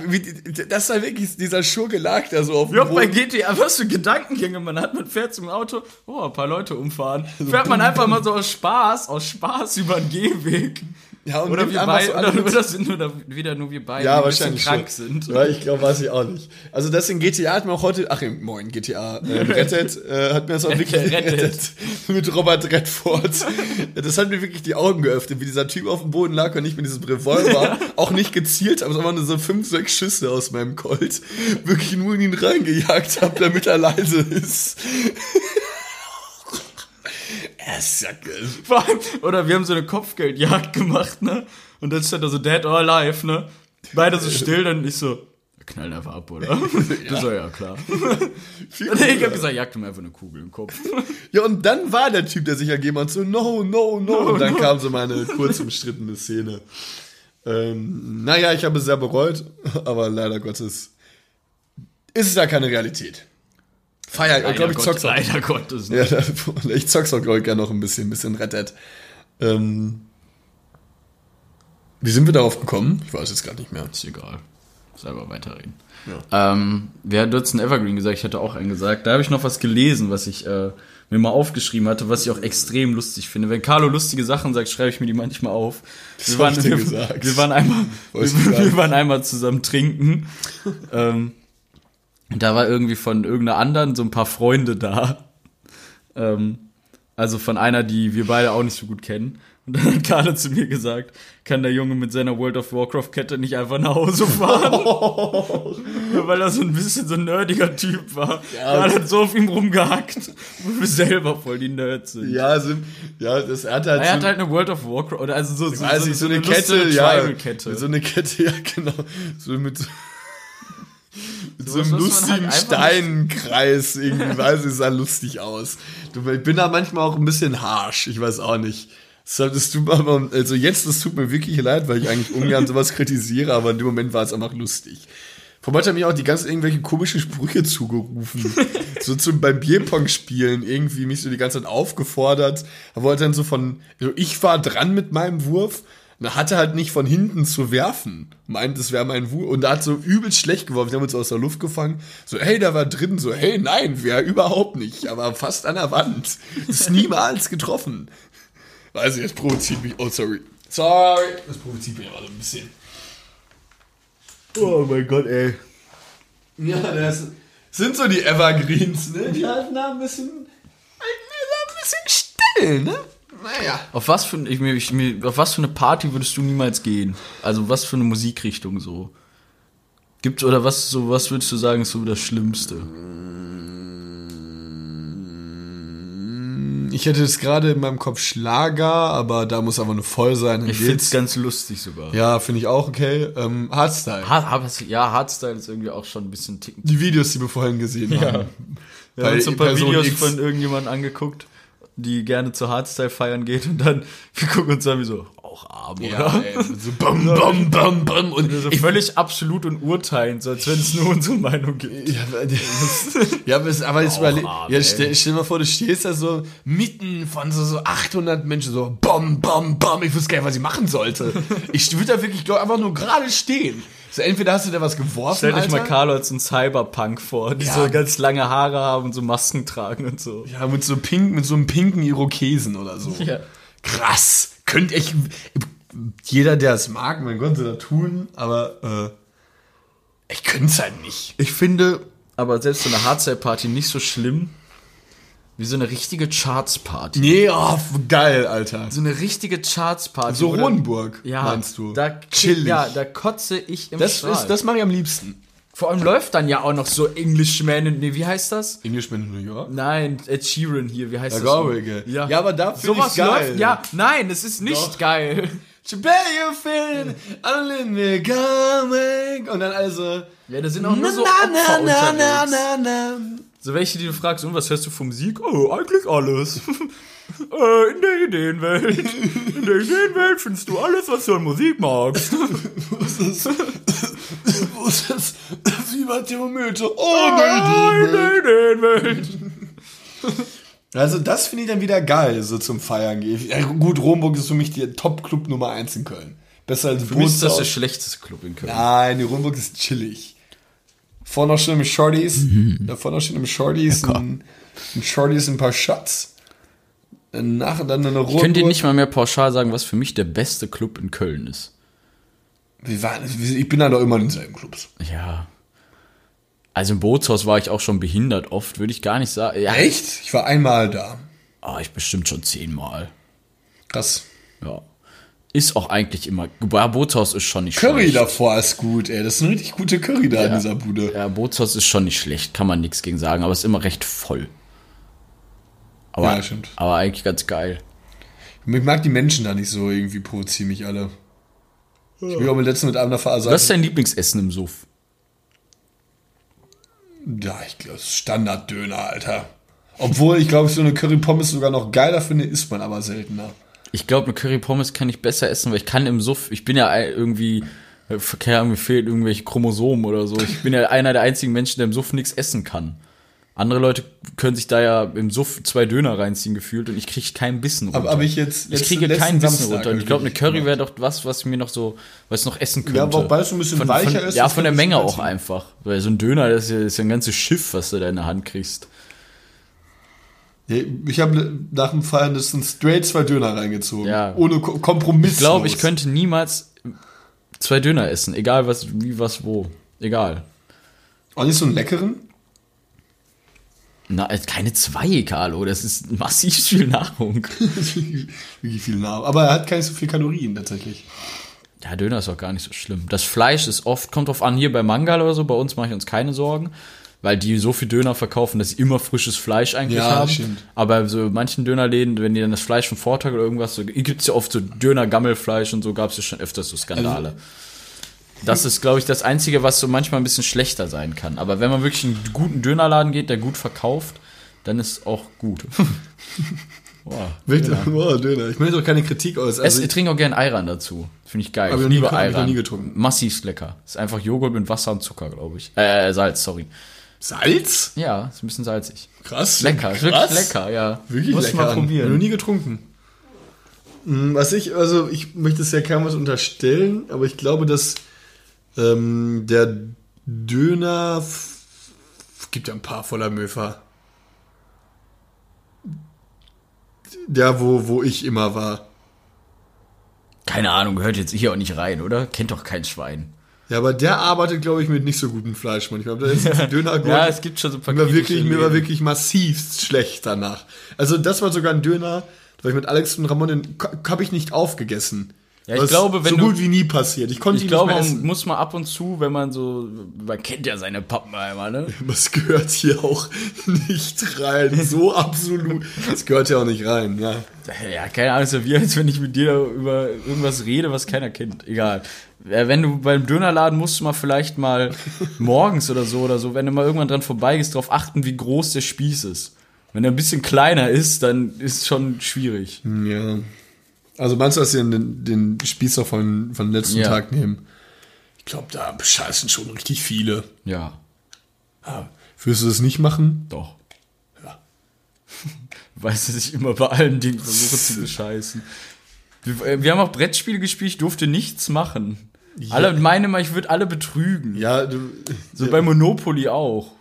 das war wirklich, dieser Schurke lag da so auf dem
Ja, bei. GTA, was für Gedankengänge man hat. Man fährt zum Auto, oh, ein paar Leute umfahren. Fährt man einfach mal so aus Spaß, aus Spaß über den Gehweg.
Ja, und
Oder wir beide,
so
oder, sind nur, wieder nur wir beide,
Ja,
die ein bisschen
wahrscheinlich
krank
schon.
sind.
Ja, ich glaube, weiß ich auch nicht. Also das in GTA hat mir auch heute, ach moin, GTA, äh, Rettet, äh, hat mir das auch wirklich
Rettet.
Rettet, mit Robert Redford. Das hat mir wirklich die Augen geöffnet, wie dieser Typ auf dem Boden lag und ich mit diesem Revolver auch nicht gezielt habe, sondern nur so fünf, sechs Schüsse aus meinem Colt wirklich nur in ihn reingejagt habe, damit er leise ist. Er ist ja
Oder wir haben so eine Kopfgeldjagd gemacht, ne? Und dann stand da so Dead or Alive, ne? Beide so still, dann ich so, knallen einfach ab, oder? Du so, ja, klar. Ich hab gesagt, jagt ihm einfach eine Kugel im Kopf.
Ja, und dann war der Typ, der sich ergeben hat, so, no, no, no. und dann kam so meine kurz umstrittene Szene. Ähm, naja, ich habe es sehr bereut, aber leider Gottes ist es ja keine Realität. Feier, ich glaube, ich zock's auch.
Leider Gottes. Ne?
Ja, ich zock's auch, glaube ich, gerne noch ein bisschen, ein bisschen Red Dead. Ähm, wie sind wir darauf gekommen? Ich weiß jetzt gar nicht mehr.
Ist egal. Selber weiterreden. Ähm, wer hat Dutzend Evergreen gesagt? Ich hatte auch einen gesagt. Da habe ich noch was gelesen, was ich äh, mir mal aufgeschrieben hatte, was ich auch extrem lustig finde. Wenn Carlo lustige Sachen sagt, schreibe ich mir die manchmal auf. Wir
hab
waren, wir,
gesagt.
wir waren einmal, wir, wir waren einmal zusammen trinken. ähm, da war irgendwie von irgendeiner anderen so ein paar Freunde da. Ähm, also von einer, die wir beide auch nicht so gut kennen. Und dann hat Carlo zu mir gesagt, kann der Junge mit seiner World of Warcraft-Kette nicht einfach nach Hause fahren? Weil er so ein bisschen so ein nerdiger Typ war. Ja, er hat so auf ihm rumgehackt, wo wir selber voll die Nerds sind.
Ja, so, ja, das er hat halt
Er
so,
hat halt eine World of Warcraft, oder also so, so,
weiß ich, so, eine
lustige
Kette, ja,
Tribal-Kette.
so eine Kette, ja, genau, so mit so, so
Sowas
einem
halt
lustigen
einfach
Steinkreis irgendwie, weiß ich, sah lustig aus. Du, ich bin da manchmal auch ein bisschen harsh, ich weiß auch nicht. Das tut mir aber, also jetzt, das tut mir wirklich leid, weil ich eigentlich ungern sowas kritisiere, aber in dem Moment war es einfach lustig. Vor haben mir auch die ganzen irgendwelche komischen Sprüche zugerufen. so zum, beim Bierpong spielen irgendwie mich so die ganze Zeit aufgefordert. Er wollte dann so von, also ich war dran mit meinem Wurf. Er hatte halt nicht von hinten zu werfen. Meint, es wäre mein Wurf. Und er hat so übelst schlecht geworfen. Wir haben uns aus der Luft gefangen. So, hey, da war drin. So, hey, nein, wäre überhaupt nicht. Aber fast an der Wand. Ist niemals getroffen. Weiß ich, das provoziert mich. Oh, sorry. Sorry. Das provoziert mich aber so ein bisschen. Oh mein Gott, ey. Ja, das sind so die Evergreens, ne? Die halten da ein bisschen, ein bisschen still, ne? Naja.
Auf was für ich, ich, auf was für eine Party würdest du niemals gehen? Also was für eine Musikrichtung so? Gibt oder was so was würdest du sagen ist so das Schlimmste?
Ich hätte es gerade in meinem Kopf Schlager, aber da muss aber nur voll sein.
Ich finde es ganz lustig sogar.
Ja, finde ich auch okay. Ähm, Hardstyle.
Ha, ja, Hardstyle ist irgendwie auch schon ein bisschen ticken.
Die Videos, die wir vorhin gesehen haben.
Wir haben uns ein paar
Person
Videos
X.
von irgendjemandem angeguckt, die gerne zu Hardstyle feiern geht und dann wir gucken uns an wie so, auch arm,
Ja,
oder?
ey, so bam, bam, bam, bam. Und
So völlig absolut und urteilend, so als wenn es nur unsere Meinung gibt.
Ja, aber, ja, aber, es- aber
arm,
ja, stell, stell dir mal vor, du stehst da so mitten von so, so 800 Menschen, so bam, bam, bam. Ich wüsste gar nicht, was ich machen sollte. Ich würde da wirklich einfach nur gerade stehen. So, entweder hast du da was geworfen,
Stell dich mal. Carlo als so ein Cyberpunk vor, die
Ja.
so ganz lange Haare haben und so Masken tragen und so.
Ja, mit so pink, mit so einem pinken Irokesen oder so.
Ja.
Krass. Könnte ich, jeder, der es mag, mein Gott, soll das tun, aber, äh, ich könnte es halt nicht.
Ich finde aber selbst so eine Hardstyle-Party nicht so schlimm wie so eine richtige Charts-Party.
Nee, oh, geil, Alter.
So eine richtige Charts-Party.
So Hohenburg,
ja,
meinst du?
Da,
Chillig.
Ja, da kotze ich im
Das,
Strahl.
ist, das mache ich am liebsten.
Vor allem läuft dann ja auch noch so Englishman, in- nee, wie heißt das?
Englishman in New York?
Nein, Ed Sheeran hier, wie heißt
Ja,
das?
ich, ey.
Ja.
Ja, aber da find
Sowas
ich's geil.
läuft, ja, nein, es ist nicht
Doch.
geil.
You I'm me coming. Und dann also.
Ja, da sind auch nur so Opfer unterwegs.
na.
So welche, die du fragst, und was hörst du von Musik? Oh, eigentlich alles. äh, in der Ideenwelt. In der Ideenwelt findest du alles, was du an Musik magst.
Wo ist das? Fieberthermometer. Oh,
Ah, in
nee,
der Ideenwelt.
Also, das finde ich dann wieder geil, so zum Feiern gehen. Ja, gut, Romburg ist für mich die Top-Club Nummer 1 in Köln. Besser als
Für mich ist das der schlechteste Club in Köln.
Nein, die Romburg ist chillig. Vorne schön im Shorties.
Mhm.
Da vorne noch schön im Shorties. ein, ein Shorties, ein paar Shots. Danach dann eine Romburg.
Ich könnte dir nicht mal mehr pauschal sagen, was für mich der beste Club in Köln ist.
Waren, ich bin da doch immer in denselben Clubs.
Ja. Also im Bootshaus war ich auch schon behindert oft, würde ich gar nicht sagen. Ja,
Echt? Ich war einmal da.
Ah, ich bestimmt schon zehnmal.
Krass.
Ja. Ist auch eigentlich immer. Ja, Bootshaus ist schon nicht
Curry
schlecht.
davor ist gut, ey. Das ist eine richtig gute Curry da in dieser Bude.
Ja, Bootshaus ist schon nicht schlecht, kann man nichts gegen sagen, aber ist immer recht voll. Aber,
Ja, stimmt.
aber eigentlich ganz geil.
Ich mag die Menschen da nicht so, irgendwie provozieren mich alle. Ich bin auch mit letzten mit einem davor
Was ist dein Lieblingsessen im Suff?
Ja, ich glaube, Standarddöner, Alter. Obwohl, ich glaube, so eine Curry-Pommes sogar noch geiler finde, isst man aber seltener.
Ich glaube, eine Curry Pommes kann ich besser essen, weil ich kann im Suff, ich bin ja irgendwie, äh, keine Ahnung, mir fehlen irgendwelche Chromosomen oder so. Ich bin ja einer der einzigen Menschen, der im Suff nichts essen kann. Andere Leute können sich da ja im Suff zwei Döner reinziehen gefühlt und ich kriege keinen Bissen runter.
Aber, aber ich jetzt.
ich
letzten-
kriege
letzten
keinen Bissen
Samstag
runter. Und ich glaube, eine Curry wäre doch was, was mir noch so, was ich noch essen könnte.
Ja, wobei es so ein bisschen
von,
weicher
von,
ist,
Ja, von der
ich
Menge auch einfach. Weil so ein Döner, das ist ja, das ist ja ein ganzes Schiff, was du da in der Hand kriegst.
Ich habe nach dem Fallen das sind straight zwei Döner reingezogen.
Ja.
Ohne Ko- Kompromiss.
Ich glaube, ich könnte niemals zwei Döner essen, egal was, wie, was, wo. Egal.
Auch nicht so einen leckeren?
Na, keine zwei, Carlo. Das ist massiv viel Nahrung.
Wirklich viel Namen. Aber er hat keine so viel Kalorien tatsächlich.
Ja, Döner ist auch gar nicht so schlimm. Das Fleisch ist oft, kommt drauf an, hier bei Mangal oder so, bei uns mache ich uns keine Sorgen, weil die so viel Döner verkaufen, dass sie immer frisches Fleisch eigentlich
Ja,
haben.
stimmt.
Aber so manchen Dönerläden, wenn die dann das Fleisch vom Vortag oder irgendwas, so, gibt's ja oft so Döner-Gammelfleisch und so, gab's ja schon öfters so Skandale.
Also
das ist, glaube ich, das Einzige, was so manchmal ein bisschen schlechter sein kann. Aber wenn man wirklich in einen guten Dönerladen geht, der gut verkauft, dann ist auch gut. Boah.
Bitte? Oh, Döner. Ich möchte doch keine Kritik aus.
Es,
Also,
ich trinke auch gerne Ayran dazu. Finde ich geil.
Hab
Ich liebe Ayran.
nie getrunken.
Massivst lecker. Ist einfach Joghurt mit Wasser und Zucker, glaube ich. Äh, Salz, sorry.
Salz?
Ja, ist ein bisschen salzig.
Krass.
Lecker,
Krass.
wirklich lecker, ja.
Wirklich
Muss
lecker.
mal
Noch
probieren.
nie getrunken. Hm, Was ich, also ich möchte es ja keinem was unterstellen, aber ich glaube, dass ähm, der Döner gibt ja ein paar voller Möfer. Der, wo, wo ich immer war.
Keine Ahnung, gehört jetzt hier auch nicht rein, oder? Kennt doch kein Schwein.
Ja, aber der arbeitet, glaube ich, mit nicht so gutem Fleisch manchmal. Da ist ein Döner
Ja, es gibt schon so ein paar
mir war wirklich, mir war wirklich massivst schlecht danach. Also das war sogar ein Döner, da war ich mit Alex und Ramon, den habe ich nicht aufgegessen.
Ja, ich
Was
glaube, wenn
so
du-
gut wie nie passiert. Ich konnte
Ich glaube, man muss mal ab und zu, wenn man so, man kennt ja seine Pappenheimer, ne?
Das gehört hier auch nicht rein. So absolut. Das gehört ja auch nicht rein, ja.
Ja, keine Ahnung, ist ja wie, als wenn ich mit dir über irgendwas rede, was keiner kennt. Egal. Wenn du beim Dönerladen musst du mal vielleicht mal morgens oder so oder so, wenn du mal irgendwann dran vorbeigehst, darauf achten, wie groß der Spieß ist. Wenn er ein bisschen kleiner ist, dann ist es schon schwierig.
Ja. Also meinst du, dass sie den, den Spießer von, von letzten
Ja.
Tag nehmen? Ich glaube, da bescheißen schon richtig viele.
Ja,
Ja. Würdest du das nicht machen?
doch.
Ja.
Weißt du, dass ich immer bei allen Dingen versuche zu bescheißen. Wir, äh, wir haben auch Brettspiele gespielt, ich durfte nichts machen. Alle meine mal, ich würde alle betrügen.
Ja, du,
So bei Monopoly auch.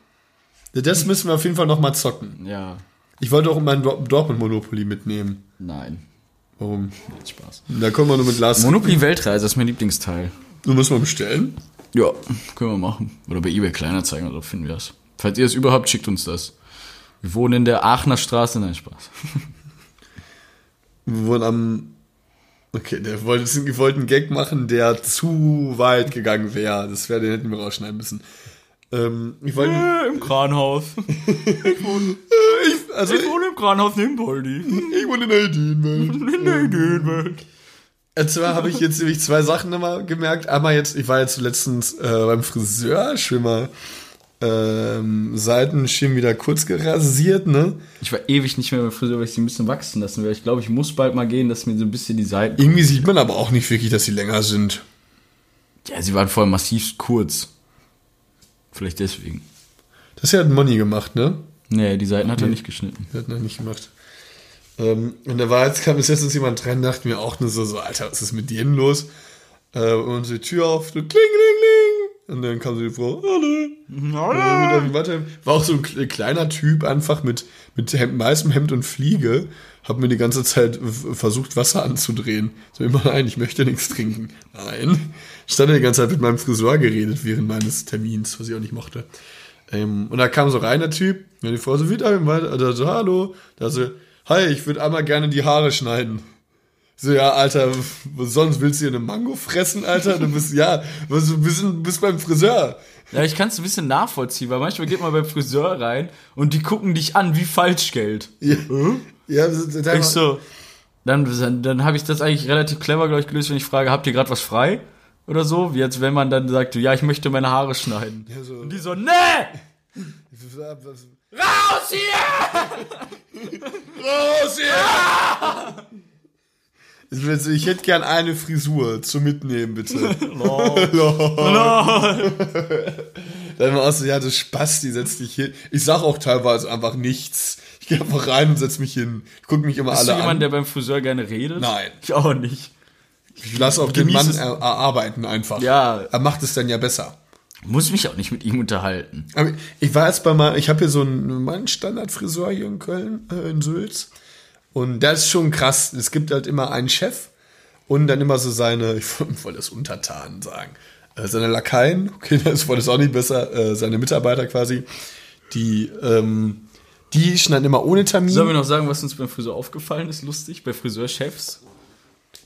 das müssen wir auf jeden Fall noch mal zocken.
Ja.
Ich wollte auch mein Dor- Dortmund Monopoly mitnehmen.
Nein.
Warum?
Spaß.
Da kommen wir nur mit Lars.
Monopoly Weltreise ist mein Lieblingsteil.
Du musst mal bestellen.
Ja, können wir machen. Oder bei eBay Kleinanzeigen oder so finden wir das. Falls ihr es überhaupt, schickt uns das. Wir wohnen in der Aachener Straße, nein, Spaß.
Wir wurden am. Okay, der wollte, wir wollten einen Gag machen, der zu weit gegangen wäre. Das wäre, den hätten wir rausschneiden müssen. Ähm, ich wollte.
Im Kranhaus.
Ich, also, ich,
wohne im Kranhaus Nimpoldi.
ich wohne in der Ideenwelt.
In der Ideenwelt.
Und zwar habe ich jetzt nämlich zwei Sachen immer gemerkt. Einmal jetzt, ich war jetzt letztens äh, beim Friseur, schon mal ähm, Seiten schön wieder kurz gerasiert, ne?
Ich war ewig nicht mehr beim Friseur, weil ich sie ein bisschen wachsen lassen will. Ich glaube, ich muss bald mal gehen, dass mir so ein bisschen die Seiten.
Irgendwie sieht man aber auch nicht wirklich, dass sie länger sind.
Ja, sie waren voll massiv kurz. Vielleicht deswegen.
Das hat Money gemacht, ne?
Nee, die Seiten hat er nicht geschnitten.
Der hat noch nicht gemacht. Ähm, und da war jetzt, kam bis jetzt uns jemand rein, dachte mir auch nur so, so, Alter, was ist mit denen los? Äh, und die Tür auf, so kling, kling, kling. Und dann kam so die Frau, hallo. Ja, mit einem War auch so ein kle- kleiner Typ, einfach mit, mit Hemd, weißem Hemd und Fliege. Hab mir die ganze Zeit versucht, Wasser anzudrehen. So immer, nein, ich möchte nichts trinken. Nein. Stand die ganze Zeit mit meinem Friseur geredet während meines Termins, was ich auch nicht mochte. Ähm, und da kam so rein der Typ, und die Frau so, wieder, da so, hallo. Da so, hi, ich würde einmal gerne die Haare schneiden. So, ja, Alter, was sonst willst du hier eine Mango fressen, Alter? Du bist, ja, was, du bist, bist beim Friseur.
Ja, ich kann es ein bisschen nachvollziehen, weil manchmal geht man beim Friseur rein und die gucken dich an wie Falschgeld.
Ja, ja das- das-
Ich so, dann, dann, dann habe ich das eigentlich relativ clever, glaube ich, gelöst, wenn ich frage, habt ihr gerade was frei? Oder so, wie als wenn man dann sagt, ja, ich möchte meine Haare schneiden.
Ja, so.
Und die so, nee! Raus hier!
Raus hier! Ich, hätte gern eine Frisur zum Mitnehmen, bitte. Dann war auch so, ja, du Spasti, setz dich hin. Ich sag auch teilweise einfach nichts. Ich gehe einfach rein und setz mich hin. Ich guck mich immer
Bist du
alle
jemand,
an.
der beim Friseur gerne redet?
Nein.
Ich auch nicht.
Ich lasse auch den Mann
es.
er, erarbeiten einfach.
Ja.
Er macht es dann ja besser.
Muss mich auch nicht mit ihm unterhalten.
Aber ich war jetzt bei mal, ich habe hier so einen, meinen Standardfriseur hier in Köln, äh, in Sülz. Und das ist schon krass. Es gibt halt immer einen Chef und dann immer so seine, ich wollte das Untertanen sagen, äh, seine Lakaien, okay, das wollte es auch nicht besser, äh, seine Mitarbeiter quasi, die, ähm, die schneiden immer ohne Termin.
Sollen wir noch sagen, was uns beim Friseur aufgefallen ist? Lustig, bei Friseurchefs.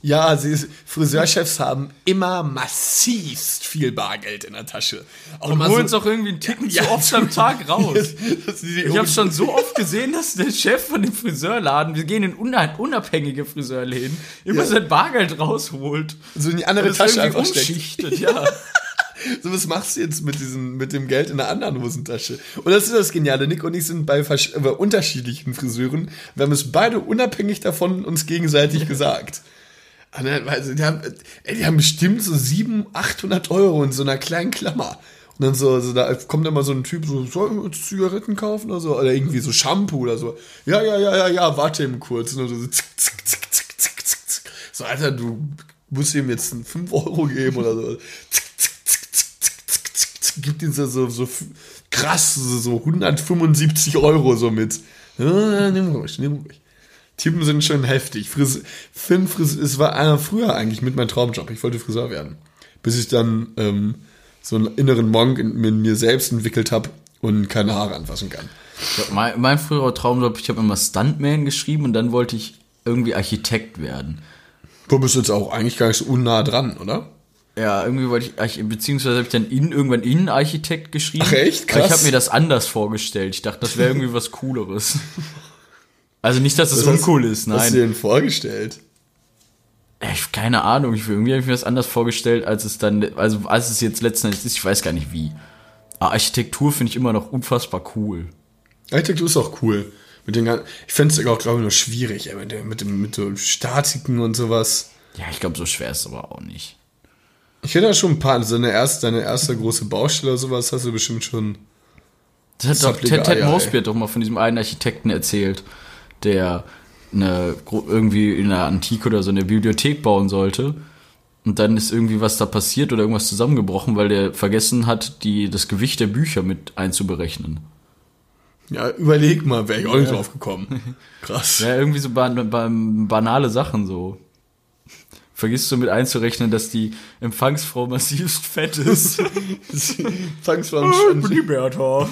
Ja, sie, Friseurchefs haben immer massivst viel Bargeld in der Tasche. Auch
Und holen es auch irgendwie einen Ticken
Ja,
zu oft am Tag raus. Ich habe schon so oft gesehen, dass der Chef von dem Friseurladen, wir gehen in una- unabhängige Friseurläden, immer
Ja.
sein Bargeld rausholt.
so in die andere Tasche einfach steckt.
ja.
So, was machst du jetzt mit, diesem, mit dem Geld in der anderen Hosentasche? Und das ist das Geniale. Nick und ich sind bei, versch- bei unterschiedlichen Friseuren. Wir haben es beide unabhängig davon uns gegenseitig gesagt. Also, die, haben, ey, die haben bestimmt so 700, 800 Euro in so einer kleinen Klammer. Und dann so, so da kommt immer so ein Typ, so, sollen wir uns Zigaretten kaufen oder so? Oder irgendwie so Shampoo oder so. Ja, ja, ja, ja, ja, warte eben kurz. Und dann so zick, zick, zick, zick, zick, zick, zick. So, Alter, du musst ihm jetzt 5 Euro geben oder so. Zick, zick, zick, zick, zick, zick, zick, zick. Gibt ihm so, so, so krass, so, so 175 Euro so mit. Ja, nimm ruhig, nimm ruhig. Typen sind schon heftig. Fris Finn Fris es war einer früher eigentlich mit meinem Traumjob. Ich wollte Friseur werden. Bis ich dann ähm, so einen inneren Monk in, in mir selbst entwickelt habe und keine Haare anfassen kann.
Ich hab mein, mein früherer Traumjob, ich habe immer Stuntman geschrieben und dann wollte ich irgendwie Architekt werden.
Du bist jetzt auch eigentlich gar nicht so unnah dran, oder?
Ja, irgendwie wollte ich, beziehungsweise habe ich dann in, irgendwann Innenarchitekt geschrieben.
Ach, echt?
Weil ich
Krass.
habe mir das anders vorgestellt. Ich dachte, das wäre irgendwie was Cooleres. Also nicht, dass es
hast-
uncool ist,
Was hast du
nein.
dir denn vorgestellt?
Ich, keine Ahnung, ich, irgendwie habe ich mir das anders vorgestellt, als es dann, also als es jetzt letzten Endes ist, ich weiß gar nicht wie. Aber Architektur finde ich immer noch unfassbar cool.
Architektur ist auch cool. Mit den gan- ich fände es auch, glaube ich, nur schwierig, ey, mit, dem, mit, dem, mit so Statiken und sowas.
Ja, ich glaube, so schwer ist es aber auch nicht.
Ich hätte da schon ein paar, so eine erste, deine erste große Baustelle oder sowas hast du bestimmt schon.
Das hat doch, Ted, Ted Mosby doch mal von diesem einen Architekten erzählt, der eine, irgendwie in der Antike oder so eine Bibliothek bauen sollte. Und dann ist irgendwie was da passiert oder irgendwas zusammengebrochen, weil der vergessen hat, die, das Gewicht der Bücher mit einzuberechnen.
Ja, überleg mal, wäre ich auch nicht drauf gekommen. Krass.
Ja, irgendwie so ban ban banale Sachen so. Vergisst du mit einzurechnen, dass die Empfangsfrau massivst fett ist?
Fangsform
die Bertha.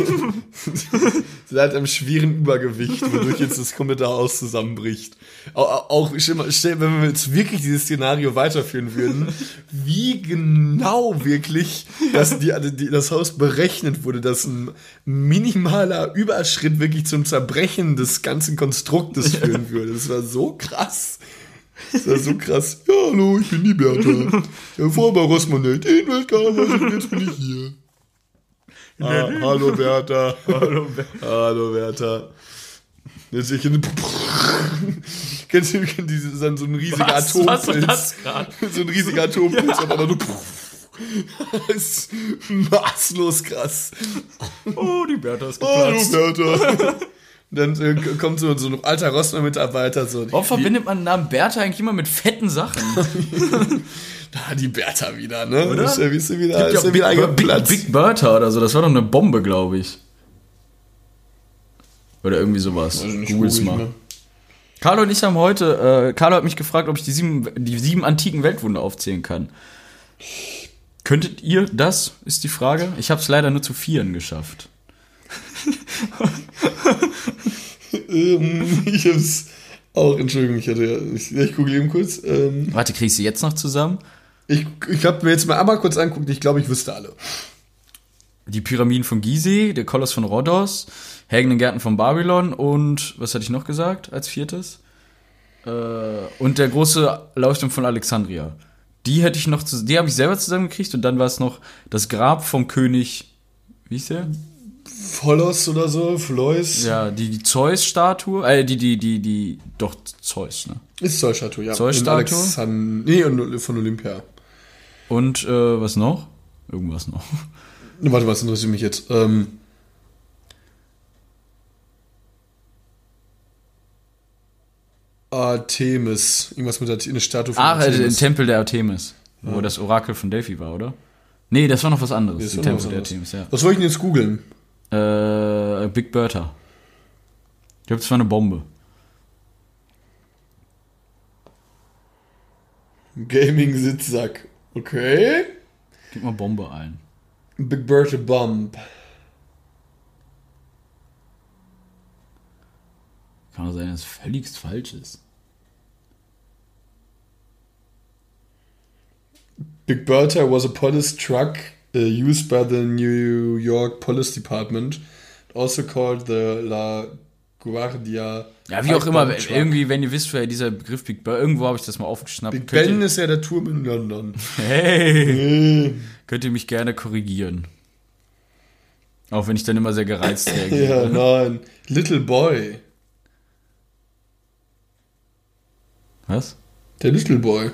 Sie hat einem schweren Übergewicht, wodurch jetzt das komplette Haus zusammenbricht. Auch, auch stell wenn wir jetzt wirklich dieses Szenario weiterführen würden, wie genau wirklich dass die, die, das Haus berechnet wurde, dass ein minimaler Überschritt wirklich zum Zerbrechen des ganzen Konstruktes führen würde. Das war so krass. Das war so krass. Ja, hallo, ich bin die Bertha. Ich habe vorher bei Rossmann den Weltkammer und jetzt bin ich hier. Ah, hallo Bertha. Hallo Bertha. Hallo Bertha. Jetzt ich in Kennst du diese, dann so ein riesiger
Was? Was war
Atompilz?
das gerade?
So ein riesiger Atompilz, aber dann nur Das ist maßlos krass.
Oh, die Bertha ist
Hallo
geplatzt.
Bertha. Dann äh, kommt so, so ein alter Rossmann-Mitarbeiter so.
Warum verbindet man den Namen Bertha eigentlich immer mit fetten Sachen?
Da die Bertha wieder, ne?
Oder?
Ist ja, ist ja wieder, ist ja
Big,
wieder
Big,
eingeplatzt.
Big Bertha oder so, das war doch eine Bombe, glaube ich. Oder irgendwie sowas.
Also
Googles mal. Carlo und ich haben heute, äh, Carlo hat mich gefragt, ob ich die sieben, die sieben antiken Weltwunder aufzählen kann. Könntet ihr das, ist die Frage. Ich habe es leider nur zu vieren geschafft.
Ähm, ich hab's auch, Entschuldigung, ich hatte ja, ich, ich gucke eben kurz. Ähm,
Warte, kriegst du jetzt noch zusammen?
ich ich habe mir jetzt mal einmal kurz angeguckt, ich glaube, ich wüsste alle.
Die Pyramiden von Gizeh, der Koloss von Rhodos, hängenden Gärten von Babylon und, was hatte ich noch gesagt als viertes? Äh, und der große Leuchtturm von Alexandria. Die hätte ich noch, die habe ich selber zusammengekriegt und dann war es noch das Grab vom König, wie hieß der?
Pholos oder so, Flois.
Ja, die, die Zeus-Statue, äh, die, die, die, die, doch, Zeus, ne?
Ist Zeus-Statue, ja.
Zeus-Statue?
Alexand nee, von Olympia.
Und, äh, was noch? Irgendwas noch.
Warte, was interessiert mich jetzt? Ähm, Artemis. Irgendwas mit Artemis, eine Statue von
Ach, äh, der
Artemis.
Tempel der Artemis, wo das Orakel von Delphi war, oder? Nee, das war noch was anderes.
Das war noch
Tempel der. Artemis, ja.
Was wollte ich denn jetzt googeln?
Äh, Big Bertha. Ich glaube, das war eine Bombe.
Gaming-Sitzsack. Okay.
Gib mal Bombe ein.
Big Bertha Bomb.
Kann auch sein, dass es völligst falsch ist.
Big Bertha was a police truck uh, used by the New York Police Department, also called the La Guardia.
Ja, wie auch immer,
Truck.
irgendwie, wenn ihr wisst, wer dieser Begriff Big Ben, irgendwo habe ich das mal aufgeschnappt.
Big
könnt,
Ben
ihr,
ist ja der Turm in London.
hey, könnt ihr mich gerne korrigieren. Auch wenn ich dann immer sehr gereizt
ja,
reagiere.
nein. Little Boy.
Was?
Der Little Boy.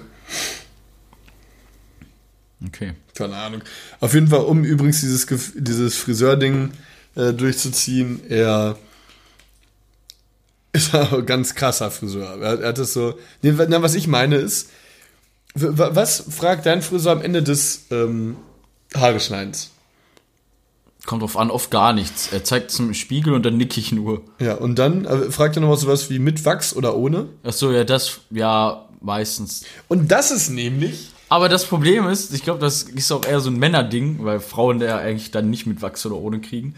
Okay.
Keine Ahnung. Auf jeden Fall, um übrigens dieses, dieses Friseur-Ding äh, durchzuziehen, er ist auch ein ganz krasser Friseur. Er, er hat das so. Nee, na, was ich meine ist, was fragt dein Friseur am Ende des ähm, Haare schneidens?
Kommt drauf an, oft gar nichts. Er zeigt zum Spiegel und dann nick ich nur.
Ja, und dann äh, fragt er noch was sowas wie mit Wachs oder ohne.
Ach so, ja, das, ja, meistens.
Und das ist nämlich.
Aber das Problem ist, ich glaube, das ist auch eher so ein Männerding, weil Frauen ja eigentlich dann nicht mit Wachs oder ohne kriegen.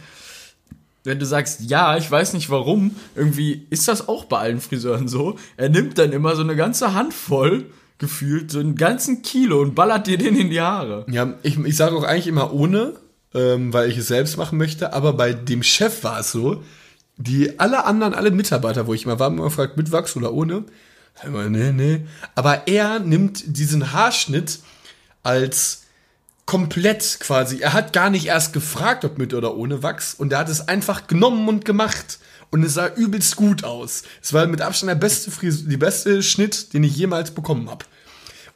Wenn du sagst, ja, ich weiß nicht warum, irgendwie ist das auch bei allen Friseuren so. Er nimmt dann immer so eine ganze Handvoll, gefühlt, so einen ganzen Kilo und ballert dir den in die Haare.
Ja, ich, ich sage auch eigentlich immer ohne, ähm, weil ich es selbst machen möchte, aber bei dem Chef war es so, die alle anderen, alle Mitarbeiter, wo ich immer war, immer gefragt, mit Wachs oder ohne. Nee, nee. Aber er nimmt diesen Haarschnitt als komplett quasi. Er hat gar nicht erst gefragt, ob mit oder ohne Wachs. Und er hat es einfach genommen und gemacht. und es sah übelst gut aus. Es war mit Abstand der beste Frisur, die beste Schnitt, den ich jemals bekommen habe.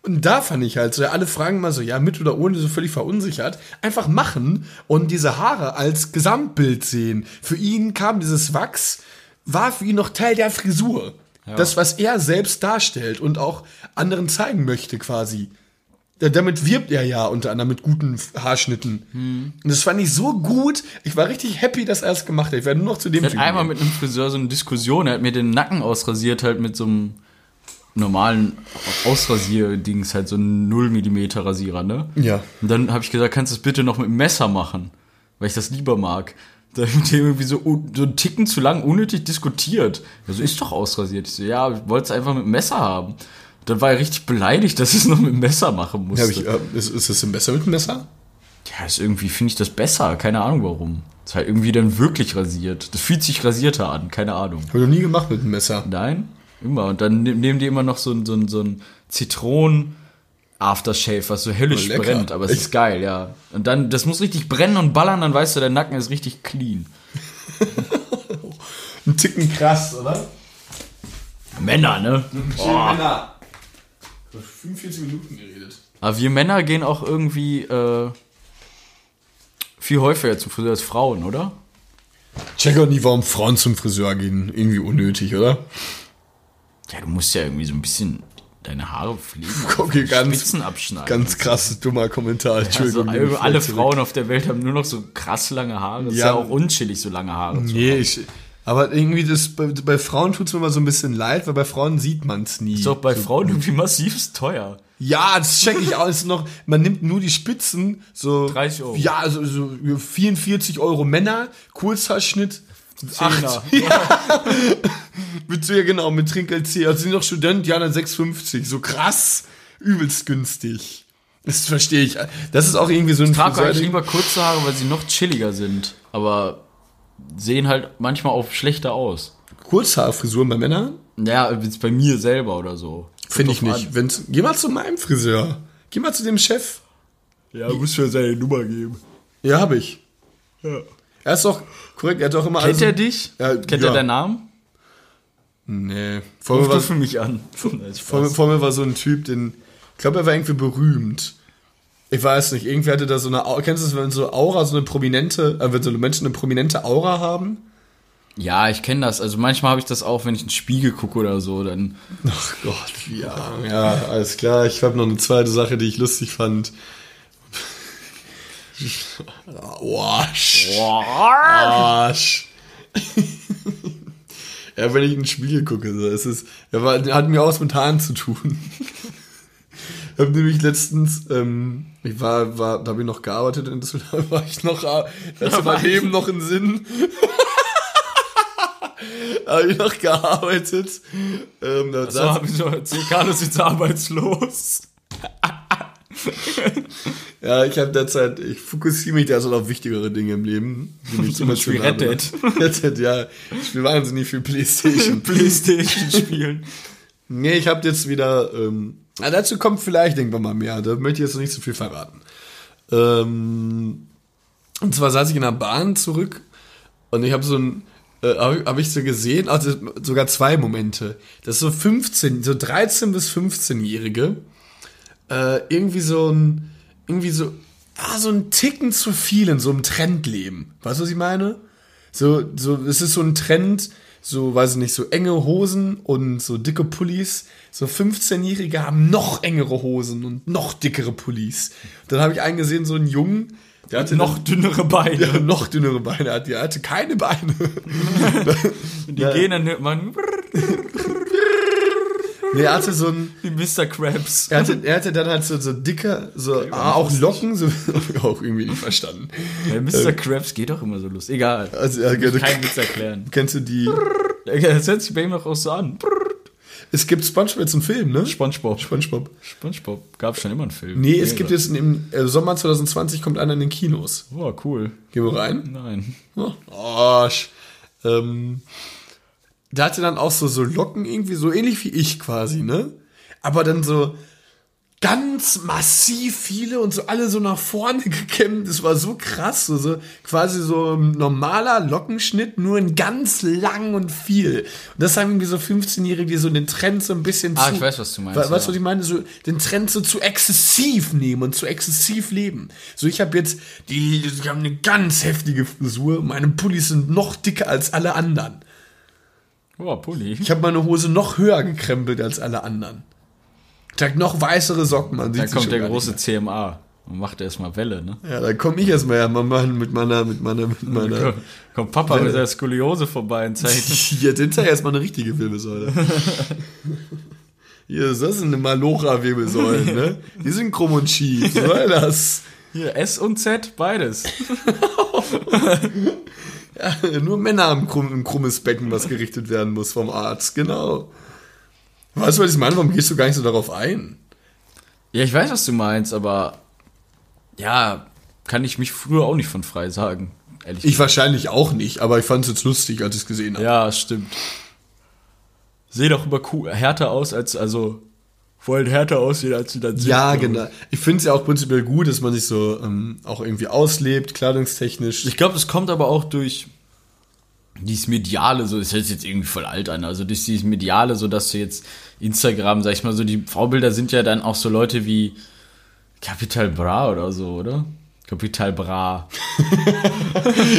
Und da fand ich halt so, alle fragen mal so, ja, mit oder ohne, so völlig verunsichert. Einfach machen und diese Haare als Gesamtbild sehen. Für ihn kam dieses Wachs, war für ihn noch Teil der Frisur. Das, was er selbst darstellt und auch anderen zeigen möchte, quasi. Ja, Damit wirbt er ja unter anderem mit guten Haarschnitten. Und das fand ich so gut. Ich war richtig happy, dass er es gemacht hat. Ich werde nur noch zu dem
Ich hatte einmal mit einem Friseur so eine Diskussion, er hat mir den Nacken ausrasiert, halt mit so einem normalen Ausrasier-Dings, halt so ein 0 mm Rasierer, ne?
Ja.
Und dann habe ich gesagt, kannst du das bitte noch mit dem Messer machen, weil ich das lieber mag. Da haben die irgendwie so, so einen Ticken zu lang unnötig diskutiert. Also ist doch ausrasiert. Ich so, ja, ich wollte es einfach mit dem Messer haben. Dann war er richtig beleidigt, dass ich es noch mit dem Messer machen musste.
Hab ich, äh, ist, ist das denn besser mit dem Messer?
Ja, ist irgendwie, finde ich das besser. Keine Ahnung warum. Ist halt irgendwie dann wirklich rasiert. Das fühlt sich rasierter an. Keine Ahnung.
Habe ich noch nie gemacht mit dem Messer.
Nein, immer. Und dann ne- nehmen die immer noch so ein, so ein, so ein Zitronen Aftershave, was so höllisch
Oh,
brennt, aber es
Ich-
ist geil, ja. Und dann, das muss richtig brennen und ballern, dann weißt du, der Nacken ist richtig clean.
Ein Ticken krass, oder?
Männer, ne?
Männer. 45 Minuten geredet.
Aber wir Männer gehen auch irgendwie äh, viel häufiger zum Friseur als Frauen, oder?
Check auch nie, warum Frauen zum Friseur gehen. Irgendwie unnötig, oder?
Ja, du musst ja irgendwie so ein bisschen deine Haare pflegen.
Okay, ganz-
Spitzen abschneiden.
Ganz krass, dummer Kommentar.
Also
Entschuldigung. ich
alle
zurück.
Frauen auf der Welt haben nur noch so krass lange Haare. Das ist
Ja.
ja auch unchillig, so lange Haare zu
Nee,
haben.
ich, aber irgendwie das, bei, bei Frauen tut es mir immer so ein bisschen leid, weil bei Frauen sieht man es nie.
Ist doch bei Frauen irgendwie massiv teuer.
Ja, das check ich alles noch. Man nimmt nur die Spitzen, so.
30 Euro.
Ja, also so 44 Euro Männer, Kurzhaarschnitt.
Zehner.
Acht. Ja. mit, ja, genau, mit Trinkgeld 10. Also sind noch Student, ja, dann 6,50. So krass, übelst günstig. Das verstehe ich. Das ist auch irgendwie so ein
Ich trage eigentlich lieber kurze Haare, weil sie noch chilliger sind. Aber sehen halt manchmal auch schlechter aus.
Kurzhaarfrisuren bei Männern?
Ja, jetzt bei mir selber oder so.
Finde ich nicht. Wenn's, geh mal zu meinem Friseur. Geh mal zu dem Chef.
Ja, muss mir seine Nummer geben.
Ja, habe ich.
Ja.
Er ist doch korrekt, er hat doch immer
Kennt
also-
er dich?
Ja,
Kennt
ja.
er deinen Namen?
Nee. Vor
Ruf
mir,
du
war,
für mich an.
Vor, vor mir war so ein Typ, den. Ich glaube, er war irgendwie berühmt. Ich weiß nicht, irgendwie hatte da so eine. Kennst du das, wenn so Aura, so eine prominente, äh, wenn so Menschen eine prominente Aura haben?
Ja, ich kenne das. Also manchmal habe ich das auch, wenn ich in den Spiegel gucke oder so. Dann
Ach Gott, ja. Ja, alles klar. Ich habe noch eine zweite Sache, die ich lustig fand. Arsch. Arsch. ja, wenn ich in den Spiegel gucke, so, es ist, ja, war, hat mir auch was mit Haaren zu tun. Ich habe nämlich letztens, ähm, ich war, war, da habe ich noch gearbeitet in Düsseldorf, war ich noch, äh, das ist mein Leben noch in Sinn. habe ich noch gearbeitet. Ähm, da
so
saß-
habe ich schon erzählt, Carlos ist jetzt arbeitslos.
Ja, ich habe derzeit, ich fokussiere mich derzeit auf wichtigere Dinge im Leben. Die mich
Zum Beispiel Red Dead.
Red Dead, ja. Ich spiele wahnsinnig viel Playstation.
Playstation spielen.
nee, ich habe jetzt wieder, ähm, ja, dazu kommt vielleicht irgendwann mal mehr. Da möchte ich jetzt noch nicht so viel verraten. Ähm, und zwar saß ich in der Bahn zurück und ich habe so ein, äh, habe hab ich so gesehen, also sogar zwei Momente, dass so 15, so 13 bis 15-Jährige äh, irgendwie so ein, irgendwie so, ah, so ein Ticken zu viel in so einem Trend leben. Weißt du, was ich meine? So, so, es ist so ein Trend, so, weiß ich nicht, so enge Hosen und so dicke Pullis. So 15-Jährige haben noch engere Hosen und noch dickere Pullis. Dann habe ich einen gesehen, so einen Jungen, der hatte
Noch dünnere Beine.
ja, noch dünnere Beine, hat- der hatte keine Beine.
Die gehen dann hört man
Nee, er hatte so ein,
wie Mr. Krabs.
er hatte, er hatte dann halt so, so dicke, so, ah, auch Locken, so, auch irgendwie nicht verstanden.
Ja, Mr. Krabs geht doch immer so los. Egal.
Also, ja,
muss keinen Witz erklären.
Kennst du die?
Das hört sich bei ihm auch so an.
Es gibt SpongeBob jetzt einen Film, ne?
Spongebob.
SpongeBob.
Spongebob. Gab schon immer einen Film.
Nee, es gibt jetzt im äh, Sommer 2020 kommt einer in den Kinos.
Oh, cool.
Gehen wir rein?
Nein.
Oh, Arsch. Ähm, der hatte dann auch so, so Locken irgendwie, so ähnlich wie ich quasi, ne? Aber dann so, ganz massiv viele und so alle so nach vorne gekämmt. Das war so krass. So, so quasi so ein normaler Lockenschnitt, nur in ganz lang und viel. Und das haben irgendwie so 15-Jährige, die so den Trend so ein bisschen
Ah,
zu.
ich weiß, was du meinst,
Weißt du,
ja.
was ich meine? So den Trend so zu exzessiv nehmen und zu exzessiv leben. So, ich habe jetzt, die, die haben eine ganz heftige Frisur. Meine Pullis sind noch dicker als alle anderen.
Oh, Pulli.
Ich habe meine Hose noch höher gekrempelt als alle anderen. Ich trage noch weißere Socken. Man sieht
Da kommt der große CMA und macht erstmal Welle, ne?
Ja, da komme ich erstmal machen mit meiner, mit meiner, mit meiner.
Kommt Papa
Welle.
mit der Skoliose vorbei und zeigt.
Jetzt hinterher erstmal eine richtige Wirbelsäule. Hier, das sind eine Malocha-Wirbelsäulen, ne? Die sind krumm und schief. So war das.
Hier, S und Z, beides.
Ja, nur Männer haben krumm, ein krummes Becken, was gerichtet werden muss vom Arzt, genau. Weißt du, was ich meine? Warum gehst du gar nicht so darauf ein?
Ja, ich weiß, was du meinst, aber ja, kann ich mich früher auch nicht von frei sagen. Ehrlich
Ich wahrscheinlich auch nicht, aber ich fand es jetzt lustig, als ich es gesehen habe.
Ja, stimmt. Sehe doch immer cool, härter aus, als, also, wollen härter aussehen, als sie dann sind.
Ja, genau. Ich finde es ja auch prinzipiell gut, dass man sich so ähm, auch irgendwie auslebt, kleidungstechnisch.
Ich glaube, das kommt aber auch durch dieses Mediale, so, das hört sich jetzt irgendwie voll alt an, also durch dieses Mediale, so dass du jetzt Instagram, sag ich mal, so die Vorbilder sind ja dann auch so Leute wie Capital Bra oder so, oder? Capital Bra.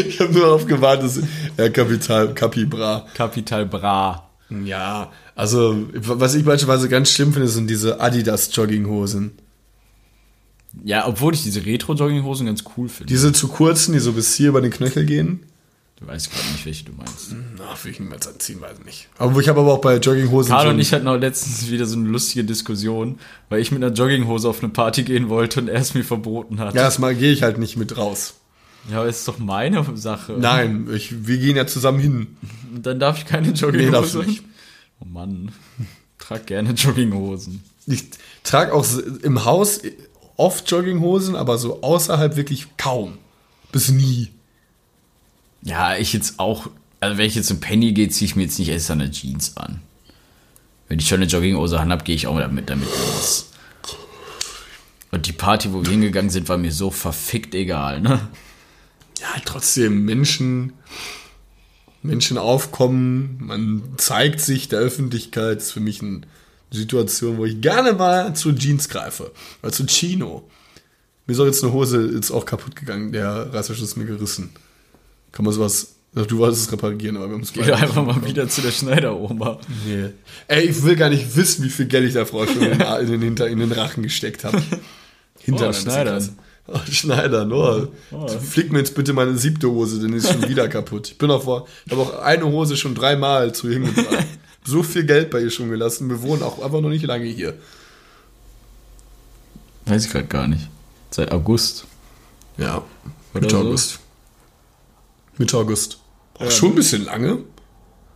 Ich habe nur darauf gewartet, dass ja, Kapital, Capibra.
Capital Bra.
Ja, also was ich beispielsweise ganz schlimm finde, sind diese Adidas Jogginghosen.
Ja, obwohl ich diese Retro-Jogginghosen ganz cool finde.
Diese zu kurzen, die so bis hier über den Knöchel gehen.
Du weißt gerade nicht, welche du meinst.
Na, will ich niemals anziehen, weiß nicht. Aber ich habe aber auch bei Jogginghosen
Karl und ich hatten auch letztens wieder so eine lustige Diskussion, weil ich mit einer Jogginghose auf eine Party gehen wollte und er es mir verboten hat.
Ja, erstmal gehe ich halt nicht mit raus.
Ja, aber ist doch meine Sache.
Nein, ich, wir gehen ja zusammen hin.
Und dann darf ich keine Jogginghose.
Nee, darfst du nicht.
Oh Mann. Trag gerne Jogginghosen.
Ich trage auch im Haus oft Jogginghosen, aber so außerhalb wirklich kaum. Bis nie.
Ja, ich jetzt auch, also wenn ich jetzt zum Penny gehe, ziehe ich mir jetzt nicht extra eine Jeans an. Wenn ich schon eine Jogginghose habe, gehe ich auch damit damit los. Und die Party, wo wir hingegangen sind, war mir so verfickt egal, ne?
Ja, trotzdem Menschen, Menschen aufkommen, man zeigt sich der Öffentlichkeit, ist für mich eine Situation, wo ich gerne mal zu Jeans greife. Oder zu Chino. Mir ist auch jetzt eine Hose jetzt auch kaputt gegangen, der Reißverschluss ist mir gerissen. Kann man sowas, du wolltest es reparieren, aber wir haben es
Geh einfach mal wieder zu der Schneideroma.
Nee. Ey, ich will gar nicht wissen, wie viel Geld ich da vorher schon in, in, den, Hinter, in den Rachen gesteckt habe. Hinter
Oh, Schneidern.
Oh, Schneidern, oh. Flick mir jetzt bitte meine siebte Hose, denn die ist schon wieder kaputt. Ich bin auch vor, ich habe auch eine Hose schon dreimal zu hingebracht. So viel Geld bei ihr schon gelassen. Wir wohnen auch einfach noch nicht lange hier.
Weiß ich gerade gar nicht. Seit August.
Ja, Mitte
so.
August. Mitte August. Auch schon ein bisschen lange.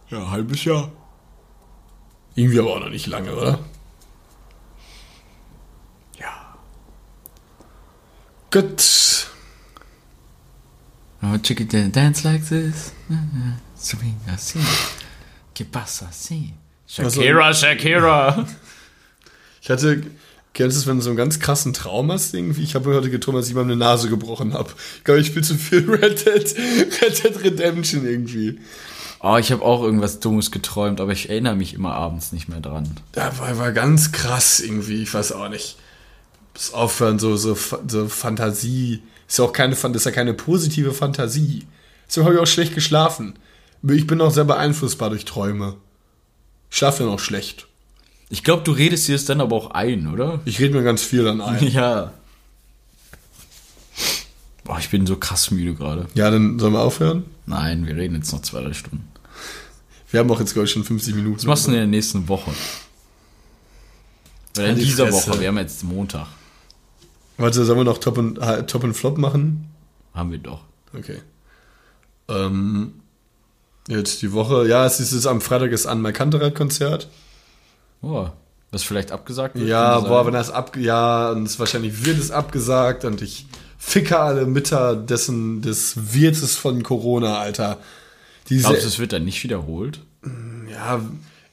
Ja, halbes Jahr.
Irgendwie aber auch noch nicht lange, oder? Gut.
Oh, didn't dance like this. Swing así. ¿Qué pasa así?
Also-
Shakira, Shakira.
Ich hatte, kennst du es, wenn du so einen ganz krassen Traum hast irgendwie? Ich habe heute geträumt, dass ich mal eine Nase gebrochen habe. Ich glaube, ich spiele zu viel Red Dead, Red Dead Redemption irgendwie.
Oh, ich habe auch irgendwas Dummes geträumt, aber ich erinnere mich immer abends nicht mehr dran.
Da war, war ganz krass irgendwie, ich weiß auch nicht. Das Aufhören, so, so, so Fantasie. Ist ja auch keine, ist ja keine positive Fantasie. Deswegen habe ich auch schlecht geschlafen. Ich bin auch sehr beeinflussbar durch Träume. Ich schlafe dann auch schlecht.
Ich glaube, du redest dir das dann aber auch ein, oder?
Ich rede mir ganz viel dann ein.
Ja. Boah, ich bin so krass müde gerade.
Ja, dann sollen wir aufhören?
Nein, wir reden jetzt noch zwei, drei Stunden.
Wir haben auch jetzt, glaube ich, schon 50 Minuten.
Was machst du denn in der nächsten Woche? Oder in
die
dieser. Woche, wir haben jetzt Montag.
Warte, sollen wir noch Top und, äh, Top und Flop machen?
Haben wir doch.
Okay. Ähm, jetzt die Woche, ja, es ist jetzt am Freitag ist an Kantereit-Konzert.
Oh, das vielleicht abgesagt wird?
Ja, boah, wenn das ab, ja, und es wahrscheinlich wird es abgesagt und ich ficke alle Mütter dessen, des Wirtes von Corona, Alter. Diese,
Glaubst du, es wird dann nicht wiederholt?
ja,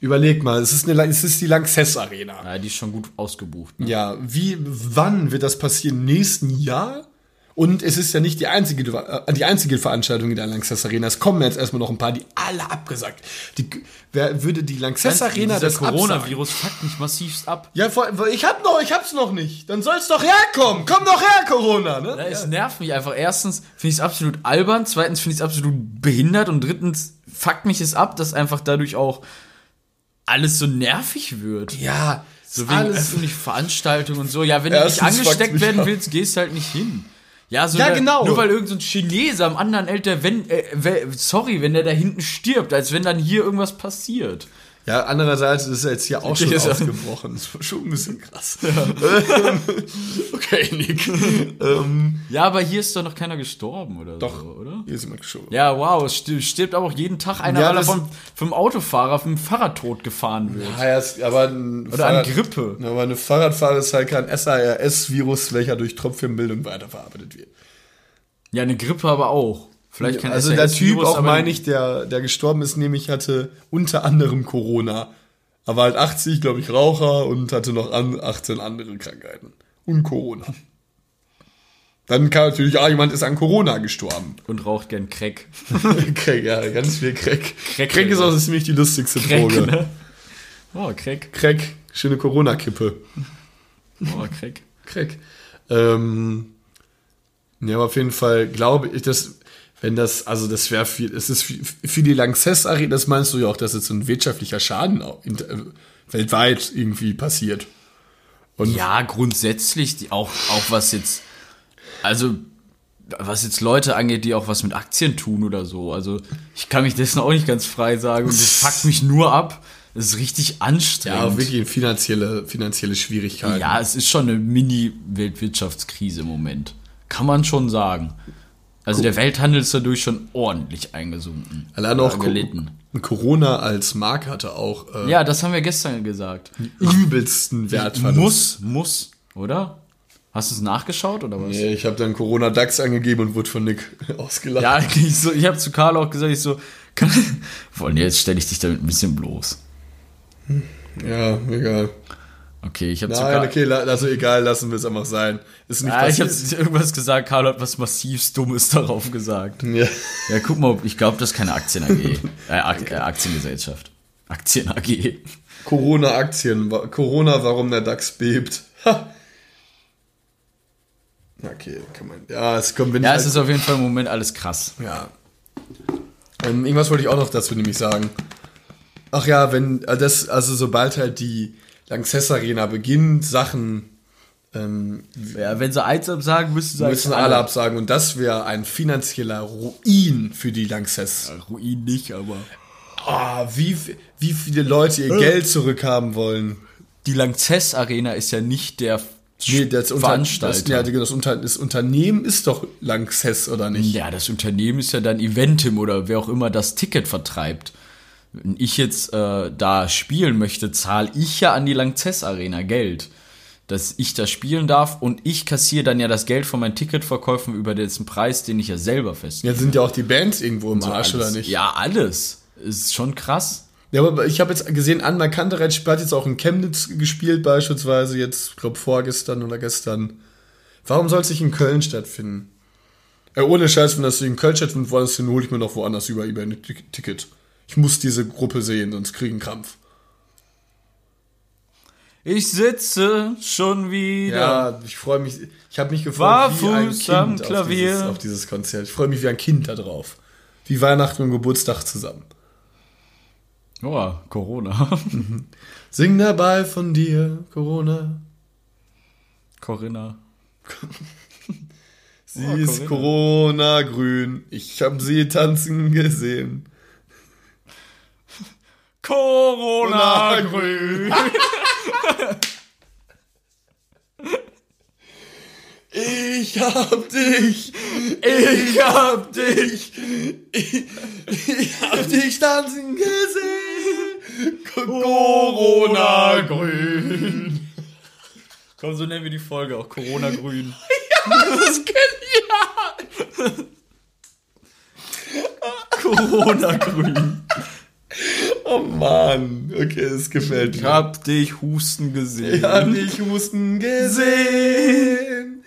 Überleg mal, es ist, eine, es ist die Lanxess Arena.
Ja, die ist schon gut ausgebucht. Ne?
Ja, wie, wann wird das passieren? Im nächsten Jahr? Und es ist ja nicht die einzige, äh, die einzige Veranstaltung in der Lanxess Arena. Es kommen jetzt erstmal noch ein paar, die alle abgesagt. Die, wer würde die Lanxess Arena das absagen?
Coronavirus fuckt mich massivst ab.
Ja, ich hab noch, ich hab's noch nicht. Dann soll's doch herkommen. Komm doch her, Corona, ne?
Ja, es nervt mich einfach. Erstens finde ich es absolut albern, zweitens finde ich es absolut behindert und drittens fuckt mich es ab, dass einfach dadurch auch alles so nervig wird.
Ja,
So wegen
alles.
öffentlichen Veranstaltungen und so. Ja, wenn
Erstens
du nicht angesteckt werden willst, gehst halt nicht hin. Ja, so
Ja,
der,
genau.
Nur weil irgendein so Chinese am anderen älter, wenn, äh, sorry, wenn der da hinten stirbt, als wenn dann hier irgendwas passiert.
Ja, andererseits ist er jetzt hier auch schon
Ist er-
ausgebrochen. Das war schon ein bisschen krass. okay, Nick. ähm,
Ja, aber hier ist doch noch keiner gestorben oder
doch,
so, oder?
hier ist jemand geschoben.
Ja, wow, es stirbt, aber auch jeden Tag einer,
Ja,
weil er vom, vom Autofahrer, vom Fahrradtod gefahren wird.
Ja, es- aber ein
Oder an Grippe.
Ja, aber eine Fahrradfahrer ist halt kein SARS-Virus, welcher durch Tröpfchenbildung weiterverarbeitet wird.
Ja, eine Grippe aber auch. Vielleicht kein
also der Typ, auch meine ich, der, der gestorben ist, nämlich hatte unter anderem Corona. Er war halt 80, glaube ich, Raucher und hatte noch an, 18 andere Krankheiten. Und Corona. Dann kam natürlich, ah, jemand ist an Corona gestorben.
Und raucht gern Crack.
Crack, ja, ganz viel Crack.
Crack,
Crack ist auch ziemlich die lustigste Droge.
Crack, ne? Oh, Crack.
Crack, schöne Corona-Kippe.
Oh, Crack.
Crack. Ähm, ja, aber auf jeden Fall glaube ich, dass, wenn das, also das wäre viel, es ist für, die Lanxess Arena, das meinst du ja auch, dass jetzt so ein wirtschaftlicher Schaden äh, weltweit irgendwie passiert. Und
Ja, grundsätzlich, auch, auch was jetzt, also, was jetzt Leute angeht, die auch was mit Aktien tun oder so. Also, ich kann mich dessen auch nicht ganz frei sagen und das fuckt mich nur ab. Das ist richtig anstrengend.
ja, wirklich finanzielle, finanzielle Schwierigkeiten.
Ja, es ist schon eine Mini-Weltwirtschaftskrise im Moment. Kann man schon sagen. Also der Welthandel ist dadurch schon ordentlich eingesunken.
Allein auch
gelitten.
Co Corona als Marke hatte auch äh,
Ja, das haben wir gestern gesagt.
übelsten Wertverlust.
Muss, muss, oder? Hast du es nachgeschaut oder was?
Nee, ich habe dann Corona DAX angegeben und wurde von Nick ausgelacht.
Ja, ich, so, ich habe zu Karl auch gesagt, ich so, kann, Boah, nee, jetzt stelle ich dich damit ein bisschen bloß.
ja egal.
Okay, ich habe zu
Nein, okay, also egal, lassen wir es einfach sein. Ist nicht
ah, ich habe
passiert.
irgendwas gesagt, Karl hat was massiv Dummes darauf gesagt.
Ja.
Ja, guck mal, ich glaube, das ist keine Aktien AG. Äh, äh, Aktiengesellschaft. Aktien AG.
Corona-Aktien. Corona, warum der DAX bebt. Ha. Okay, kann man. Ja, es kommt, wenn
Ja, es ist auf jeden Fall im Moment alles krass.
Ja. Ähm, irgendwas wollte ich auch noch dazu nämlich sagen. Ach ja, wenn äh, das, also sobald halt die Lanxess Arena beginnt, Sachen ähm,
Ja, wenn sie eins absagen, müssen sie
müssen alle absagen und das wäre ein finanzieller Ruin für die Lanxess.
Ruin nicht, aber.
Ah, wie, wie viele Leute ihr Geld zurückhaben wollen.
Die Lanxess Arena ist ja nicht der
Nee, das, Unter,
Veranstalter.
das, ja, das, Unter, das Unternehmen ist doch Lanxess, oder nicht?
Ja, das Unternehmen ist ja dann Eventim oder wer auch immer das Ticket vertreibt. Wenn ich jetzt äh, da spielen möchte, zahle ich ja an die Lanxess Arena Geld. Dass ich da spielen darf und ich kassiere dann ja das Geld von meinen Ticketverkäufen über den Preis, den ich ja selber festlege.
Jetzt sind ja auch die Bands irgendwo im Arsch,
Alles.
oder nicht?
Ja, alles. Ist schon krass.
Ja, aber ich habe jetzt gesehen, Anna Kantereit hat jetzt auch in Chemnitz gespielt, beispielsweise jetzt, glaube vorgestern oder gestern. Warum soll es nicht in Köln stattfinden? Äh, ohne Scheiß, wenn das in Köln stattfindet, woanders hin, hole ich mir noch woanders über eBay ein Ticket. Ich muss diese Gruppe sehen, sonst kriege ich einen Krampf.
Ich sitze schon wieder.
Ja, ich freue mich. Ich habe mich gefreut wie ein Kind
am
auf
Klavier.
dieses, auf dieses Konzert. Ich freue mich wie ein Kind da drauf. Wie Weihnachten und Geburtstag zusammen.
Oh, Corona.
Sing dabei von dir, Corona.
Corinna.
Sie
Oh,
ist Corona grün. Ich habe sie tanzen gesehen.
Corona grün.
Ich hab dich, ich hab dich, ich, ich hab dich tanzen gesehen. Corona grün.
Komm, so nennen wir die Folge auch Corona grün.
Das ist genial.
Corona grün.
Oh Mann, okay, es gefällt
Ich
mir.
hab dich husten gesehen.
Ich hab dich husten gesehen.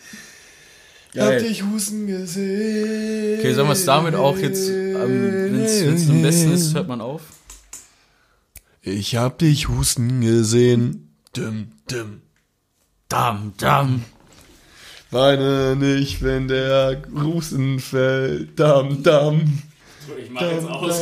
Ich hab dich husten gesehen.
Okay, sollen wir es damit auch jetzt, ähm, wenn es am besten ist, hört man auf?
Ich hab dich husten gesehen. Dim, dim.
Dam, dam.
Weine nicht, wenn der Husten fällt. Dam, dam.
Ich mach jetzt aus.